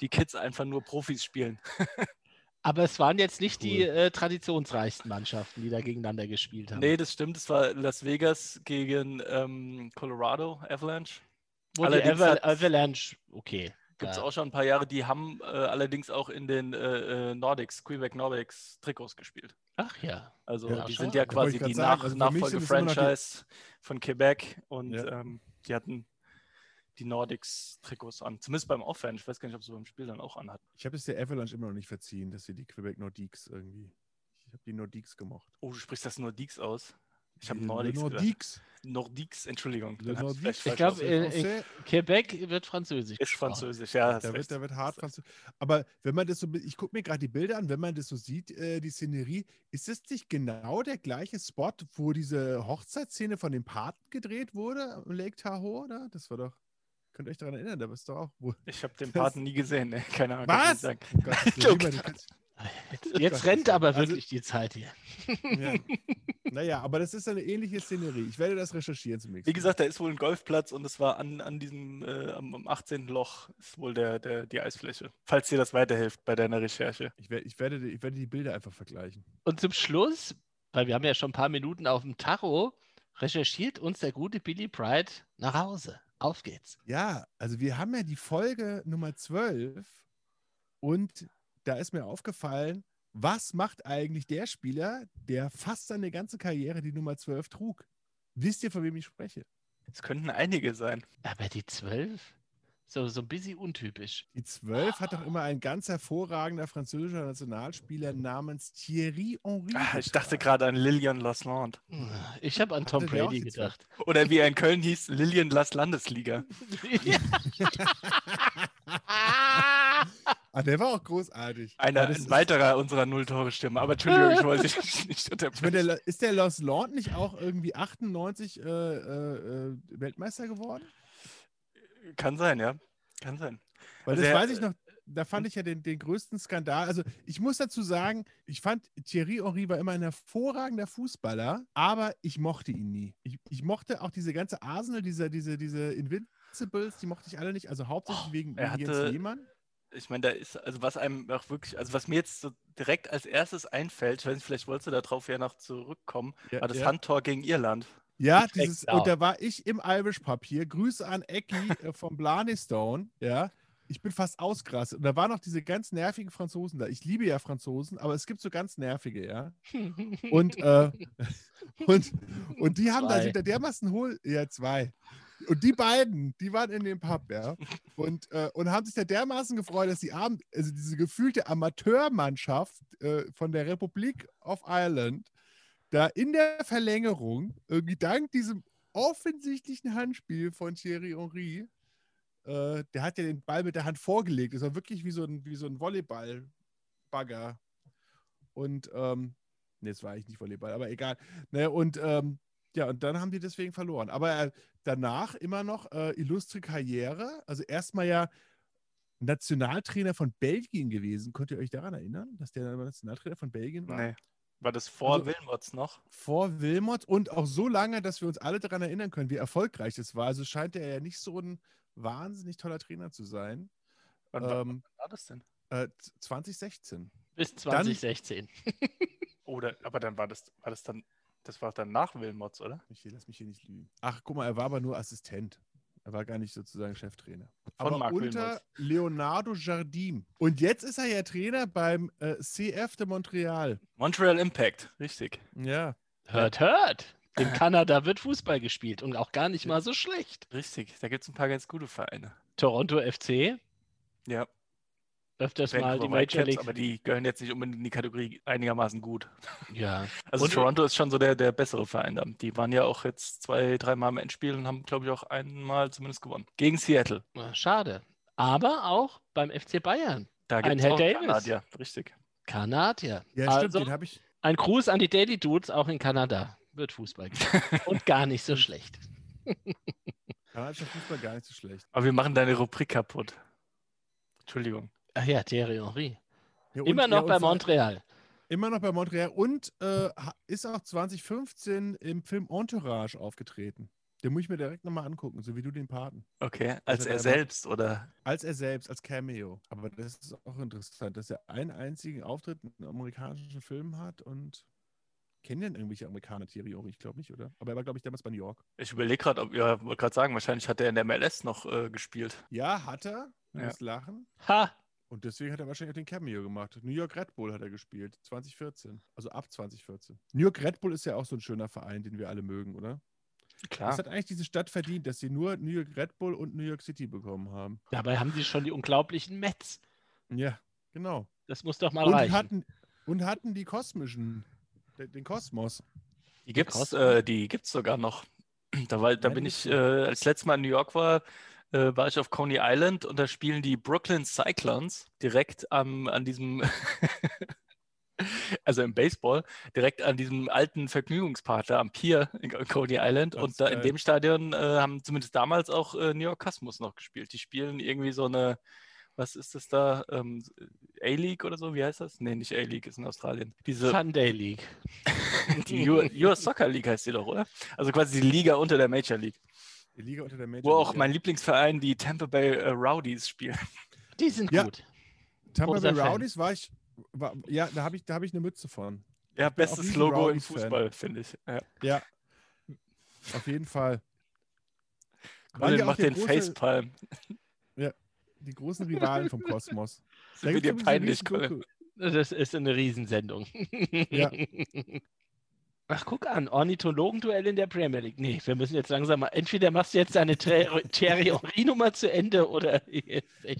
die Kids einfach nur Profis spielen. Aber es waren jetzt nicht die Cool. äh, traditionsreichsten Mannschaften, die da gegeneinander gespielt haben. Nee, das stimmt. Es war Las Vegas gegen ähm, Colorado Avalanche. Wo die allerdings Aval hat- Avalanche, okay. Gibt es ja. auch schon ein paar Jahre. Die haben äh, allerdings auch in den äh, äh, Nordics, Quebec Nordics Trikots gespielt. Ach ja. Also Ja, die sind ja quasi die Nach also Nachfolge-Franchise von Quebec und Ja. ähm, die hatten die Nordics-Trikots an. Zumindest beim Aufwärmen. Ich weiß gar nicht, ob sie beim Spiel dann auch anhatten. Ich habe es der Avalanche immer noch nicht verziehen, dass sie die Quebec Nordiques irgendwie. Ich habe die Nordiques gemocht. Oh, du sprichst das Nordiques aus? Ich habe Nordics gesagt. Nordiques. Nordiques, Entschuldigung. Nordiques. Ich falsch glaub, ausgesprochen. äh. Quebec wird französisch. ist französisch, ja. Da wird, da wird hart Französisch. Aber wenn man das so, ich gucke mir gerade die Bilder an, wenn man das so sieht, äh, die Szenerie, ist es nicht genau der gleiche Spot, wo diese Hochzeitsszene von dem Paten gedreht wurde, am Lake Tahoe, oder? Das war doch, könnt ihr euch daran erinnern, da bist du auch. Wo, Ich habe den Paten nie gesehen, ne? keine Ahnung. ich was? sagen. Oh Gott, das Jetzt, jetzt rennt aber also- wirklich die Zeit hier. ja. Naja, aber das ist eine ähnliche Szenerie. Ich werde das recherchieren zum nächsten Wie gesagt, da ist wohl ein Golfplatz und es war an, an diesem, äh, am, am 18. Loch ist wohl der, der, die Eisfläche. Falls dir das weiterhilft bei deiner Recherche. Ich, werde, ich, werde, die- ich werde die Bilder einfach vergleichen. Und zum Schluss, weil wir haben ja schon ein paar Minuten auf dem Tacho, recherchiert uns der gute Billy Pride nach Hause. Auf geht's. Ja, also wir haben ja die Folge Nummer 12 und da ist mir aufgefallen, was macht eigentlich der Spieler, der fast seine ganze Karriere die Nummer 12 trug? Wisst ihr, von wem ich spreche? Es könnten einige sein. Aber die 12? So, so ein bisschen untypisch. Die 12 hat doch immer ein ganz hervorragender französischer Nationalspieler namens Thierry Henry. Ah, ich dachte gerade an Lilian Lasland. Ich habe an Tom Hatte Brady die 12? gedacht. Oder wie er in Köln hieß, Lilian Las Landesliga. Ah, der war auch großartig. Einer, das ein ist- weiterer unserer Null-Tore-Stimme. Aber Entschuldigung, ich wollte dich nicht unterbrechen. der, ist der Los Land nicht auch irgendwie 98 äh, äh, äh, Weltmeister geworden? Kann sein, ja. Kann sein. Weil Also das er- weiß ich noch, da fand ich ja den, den größten Skandal. Also ich muss dazu sagen, ich fand Thierry Henry war immer ein hervorragender Fußballer, aber ich mochte ihn nie. Ich, ich mochte auch diese ganze Arsenal, diese, diese, diese Invincibles, die mochte ich alle nicht. Also hauptsächlich Oh, wegen, wegen hatte- Jens Lehmann. Ich meine, da ist, also was einem auch wirklich, also was mir jetzt so direkt als erstes einfällt, ich weiß nicht, vielleicht wolltest du darauf ja noch zurückkommen, Ja, war das ja. Handtor gegen Irland. Ja, dieses, und da war ich im Irish-Papier. Grüße an Ecki äh, vom Blarney Stone. Ja, ich bin fast ausgerastet. Und da waren noch diese ganz nervigen Franzosen da. Ich liebe ja Franzosen, aber es gibt so ganz nervige, ja. Und, äh, und, und die haben da Zwei. sind da dermaßen hohl. Ja, zwei. Und die beiden, die waren in dem Pub, ja. Und, äh, und haben sich da dermaßen gefreut, dass die Abend, also diese gefühlte Amateurmannschaft äh, von der Republik of Ireland da in der Verlängerung, irgendwie dank diesem offensichtlichen Handspiel von Thierry Henry, äh, der hat ja den Ball mit der Hand vorgelegt. Das war wirklich wie so ein, wie so ein Volleyball-Bagger. Und, ähm, nee, das war eigentlich nicht Volleyball, aber egal. Ne, und, ähm, ja, und dann haben die deswegen verloren. Aber äh, danach immer noch äh, illustre Karriere. Also erstmal ja Nationaltrainer von Belgien gewesen. Könnt ihr euch daran erinnern, dass der Nationaltrainer von Belgien war? Nee. War das vor Also- Wilmots noch? vor Wilmot und auch so lange, dass wir uns alle daran erinnern können, wie erfolgreich das war. Also scheint er ja nicht so ein wahnsinnig toller Trainer zu sein. Wann, war- Ähm, wann war das denn? äh, 2016. Bis 2016. Oder, aber dann war das, war das dann, das war dann nach Wilmots, oder? Michi, lass mich hier nicht lügen. Ach, guck mal, er war aber nur Assistent. Er war gar nicht sozusagen Cheftrainer. Von aber Marc unter Wilmots. Leonardo Jardim. Und jetzt ist er ja Trainer beim äh, CF de Montreal. Montreal Impact, richtig. Ja. Hört, hört. In Kanada wird Fußball gespielt und auch gar nicht mal so schlecht. Richtig. Da gibt es ein paar ganz gute Vereine. Toronto FC, Ja. Öfters mal Vancouver die Major Whitecaps, League. aber die gehören jetzt nicht unbedingt in die Kategorie einigermaßen gut. Ja. Also Und- Toronto ist schon so der, der bessere Verein da. Die waren ja auch jetzt zwei, dreimal im Endspiel und haben, glaube ich, auch einmal zumindest gewonnen. Gegen Seattle. Schade. Aber auch beim FC Bayern. Da gibt es. Kanadier, richtig. Kanadier. Ja, also, stimmt, den habe ich. ein Gruß an die Daily Dudes, auch in Kanada. Wird Fußball. Und gar nicht so schlecht. Kanadischer Fußball gar nicht so schlecht. Aber wir machen deine Rubrik kaputt. Entschuldigung. Ach ja, Thierry Henry. Ja, Immer noch bei Montreal. Immer noch bei Montreal und äh, ist auch 2015 im Film Entourage aufgetreten. Den muss ich mir direkt nochmal angucken, so wie du den Paten. Okay, als hat er er selbst oder? Als er selbst, als Cameo. Aber das ist auch interessant, dass er einen einzigen Auftritt in einem amerikanischen Film hat und kennen denn irgendwelche Amerikaner Thierry Henry? Ich glaube nicht, oder? Aber er war, glaube ich, damals bei New York. Ich überlege gerade, ob, ja, wollte gerade sagen, wahrscheinlich hat er in der MLS noch äh, gespielt. Ja, hat er. Du Ja. musst lachen. Ha! Und deswegen hat er wahrscheinlich auch den Cameo gemacht. New York Red Bull hat er gespielt, 2014. Also ab 2014. New York Red Bull ist ja auch so ein schöner Verein, den wir alle mögen, oder? Klar. Das hat eigentlich diese Stadt verdient, dass sie nur New York Red Bull und New York City bekommen haben. Dabei haben sie schon die unglaublichen Mets. Ja, genau. Das muss doch mal Und reichen. hatten, und hatten die kosmischen, den Kosmos. Die gibt's, äh, die gibt's sogar noch. Da, war, da bin ich, äh, als letztes Mal in New York war, äh, war ich auf Coney Island und da spielen die Brooklyn Cyclones direkt am, an diesem, also im Baseball, direkt an diesem alten Vergnügungspark da am Pier in Coney Island. Das und da in geil. dem Stadion äh, haben zumindest damals auch äh, New York Cosmos noch gespielt. Die spielen irgendwie so eine, was ist das da? Ähm, A-League oder so? Wie heißt das? Nee, nicht A-League, ist in Australien. Diese Sunday League. die US, US Soccer League heißt die doch, oder? Also quasi die Liga unter der Major League, Die Liga unter der Major wo auch League, mein Lieblingsverein, die Tampa Bay äh, Rowdies, spielt. Die sind Ja. gut. Tampa großer Bay. Rowdies war ich, war, ja, da habe ich, da hab ich eine Mütze von. Ja, bestes Logo im. Fußball, finde ich. Ja. Ja, auf jeden Fall. Colin ja macht den große- Facepalm. Die großen Rivalen vom Kosmos. Das wird dir peinlich, Colin. Das ist eine Riesensendung. Ja. Ach, guck an, Ornithologenduell in der Premier League. Nee, wir müssen jetzt langsam mal. Entweder machst du jetzt deine Thierry Henry-Nummer zu Ende oder.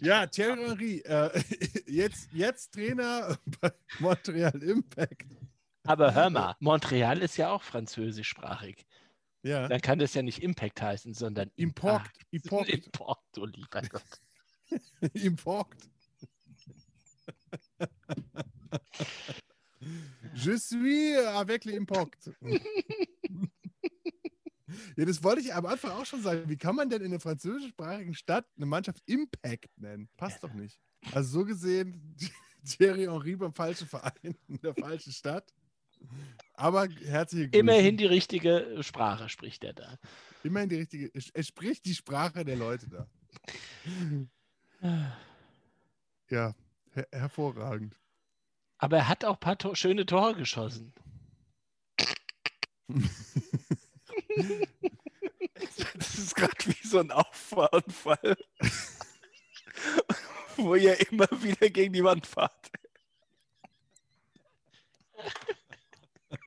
Ja, Thierry Henry, äh, jetzt, jetzt Trainer bei Montreal Impact. Aber hör mal, Montreal ist ja auch französischsprachig. Ja, Dann kann das ja nicht Impact heißen, sondern Import, Import. Import, Import, du lieber Gott. Import. Je suis avec l'import. Ja, das wollte ich am Anfang auch schon sagen. Wie kann man denn in einer französischsprachigen Stadt eine Mannschaft Impact nennen? Passt doch nicht. Also so gesehen, Thierry Henry beim falschen Verein in der falschen Stadt. Aber herzliche Grüße. Immerhin die richtige Sprache spricht er da. Immerhin die richtige. Er spricht die Sprache der Leute da. Ja, her hervorragend. Aber er hat auch ein paar to schöne Tore geschossen. Das ist gerade wie so ein Auffahrunfall, wo ihr immer wieder gegen die Wand fahrt.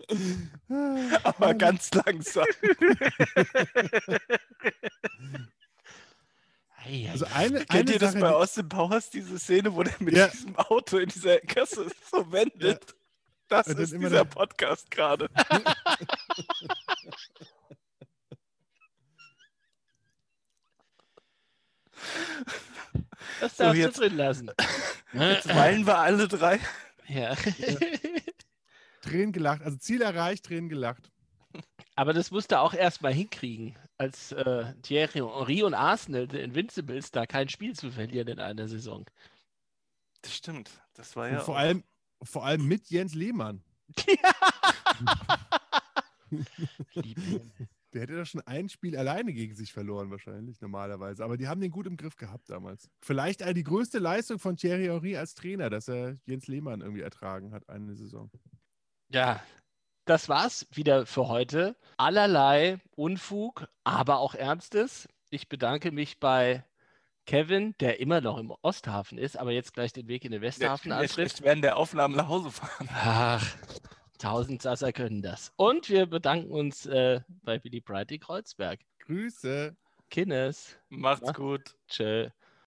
Aber ganz langsam. Ei, ei, Also eine, Kennt eine ihr das Sache, bei Austin Powers, diese Szene, wo der mit Ja. diesem Auto in dieser Kasse so wendet? Das Und dann ist dieser der- Podcast gerade. das So, darfst jetzt- du drin lassen. Jetzt weinen wir alle drei. ja. Tränen gelacht. Also Ziel erreicht, Tränen gelacht. Aber das musste er auch erstmal hinkriegen, als äh, Thierry Henry und Arsenal, die Invincibles, da kein Spiel zu verlieren in einer Saison. Das stimmt. Das war Und ja. vor, auch- allem, vor allem mit Jens Lehmann. Der hätte doch schon ein Spiel alleine gegen sich verloren, wahrscheinlich, normalerweise. Aber die haben den gut im Griff gehabt damals. Vielleicht all die größte Leistung von Thierry Henry als Trainer, dass er Jens Lehmann irgendwie ertragen hat, eine Saison. Ja, das war's wieder für heute. Allerlei Unfug, aber auch Ernstes. Ich bedanke mich bei Kevin, der immer noch im Osthafen ist, aber jetzt gleich den Weg in den Westhafen ich antritt. schlecht während der Aufnahmen nach Hause fahren. Ach, Tausendsasser können das. Und wir bedanken uns äh, bei Billy Brighty Kreuzberg. Grüße. Kinnes. Macht's Ja. gut. Tschö.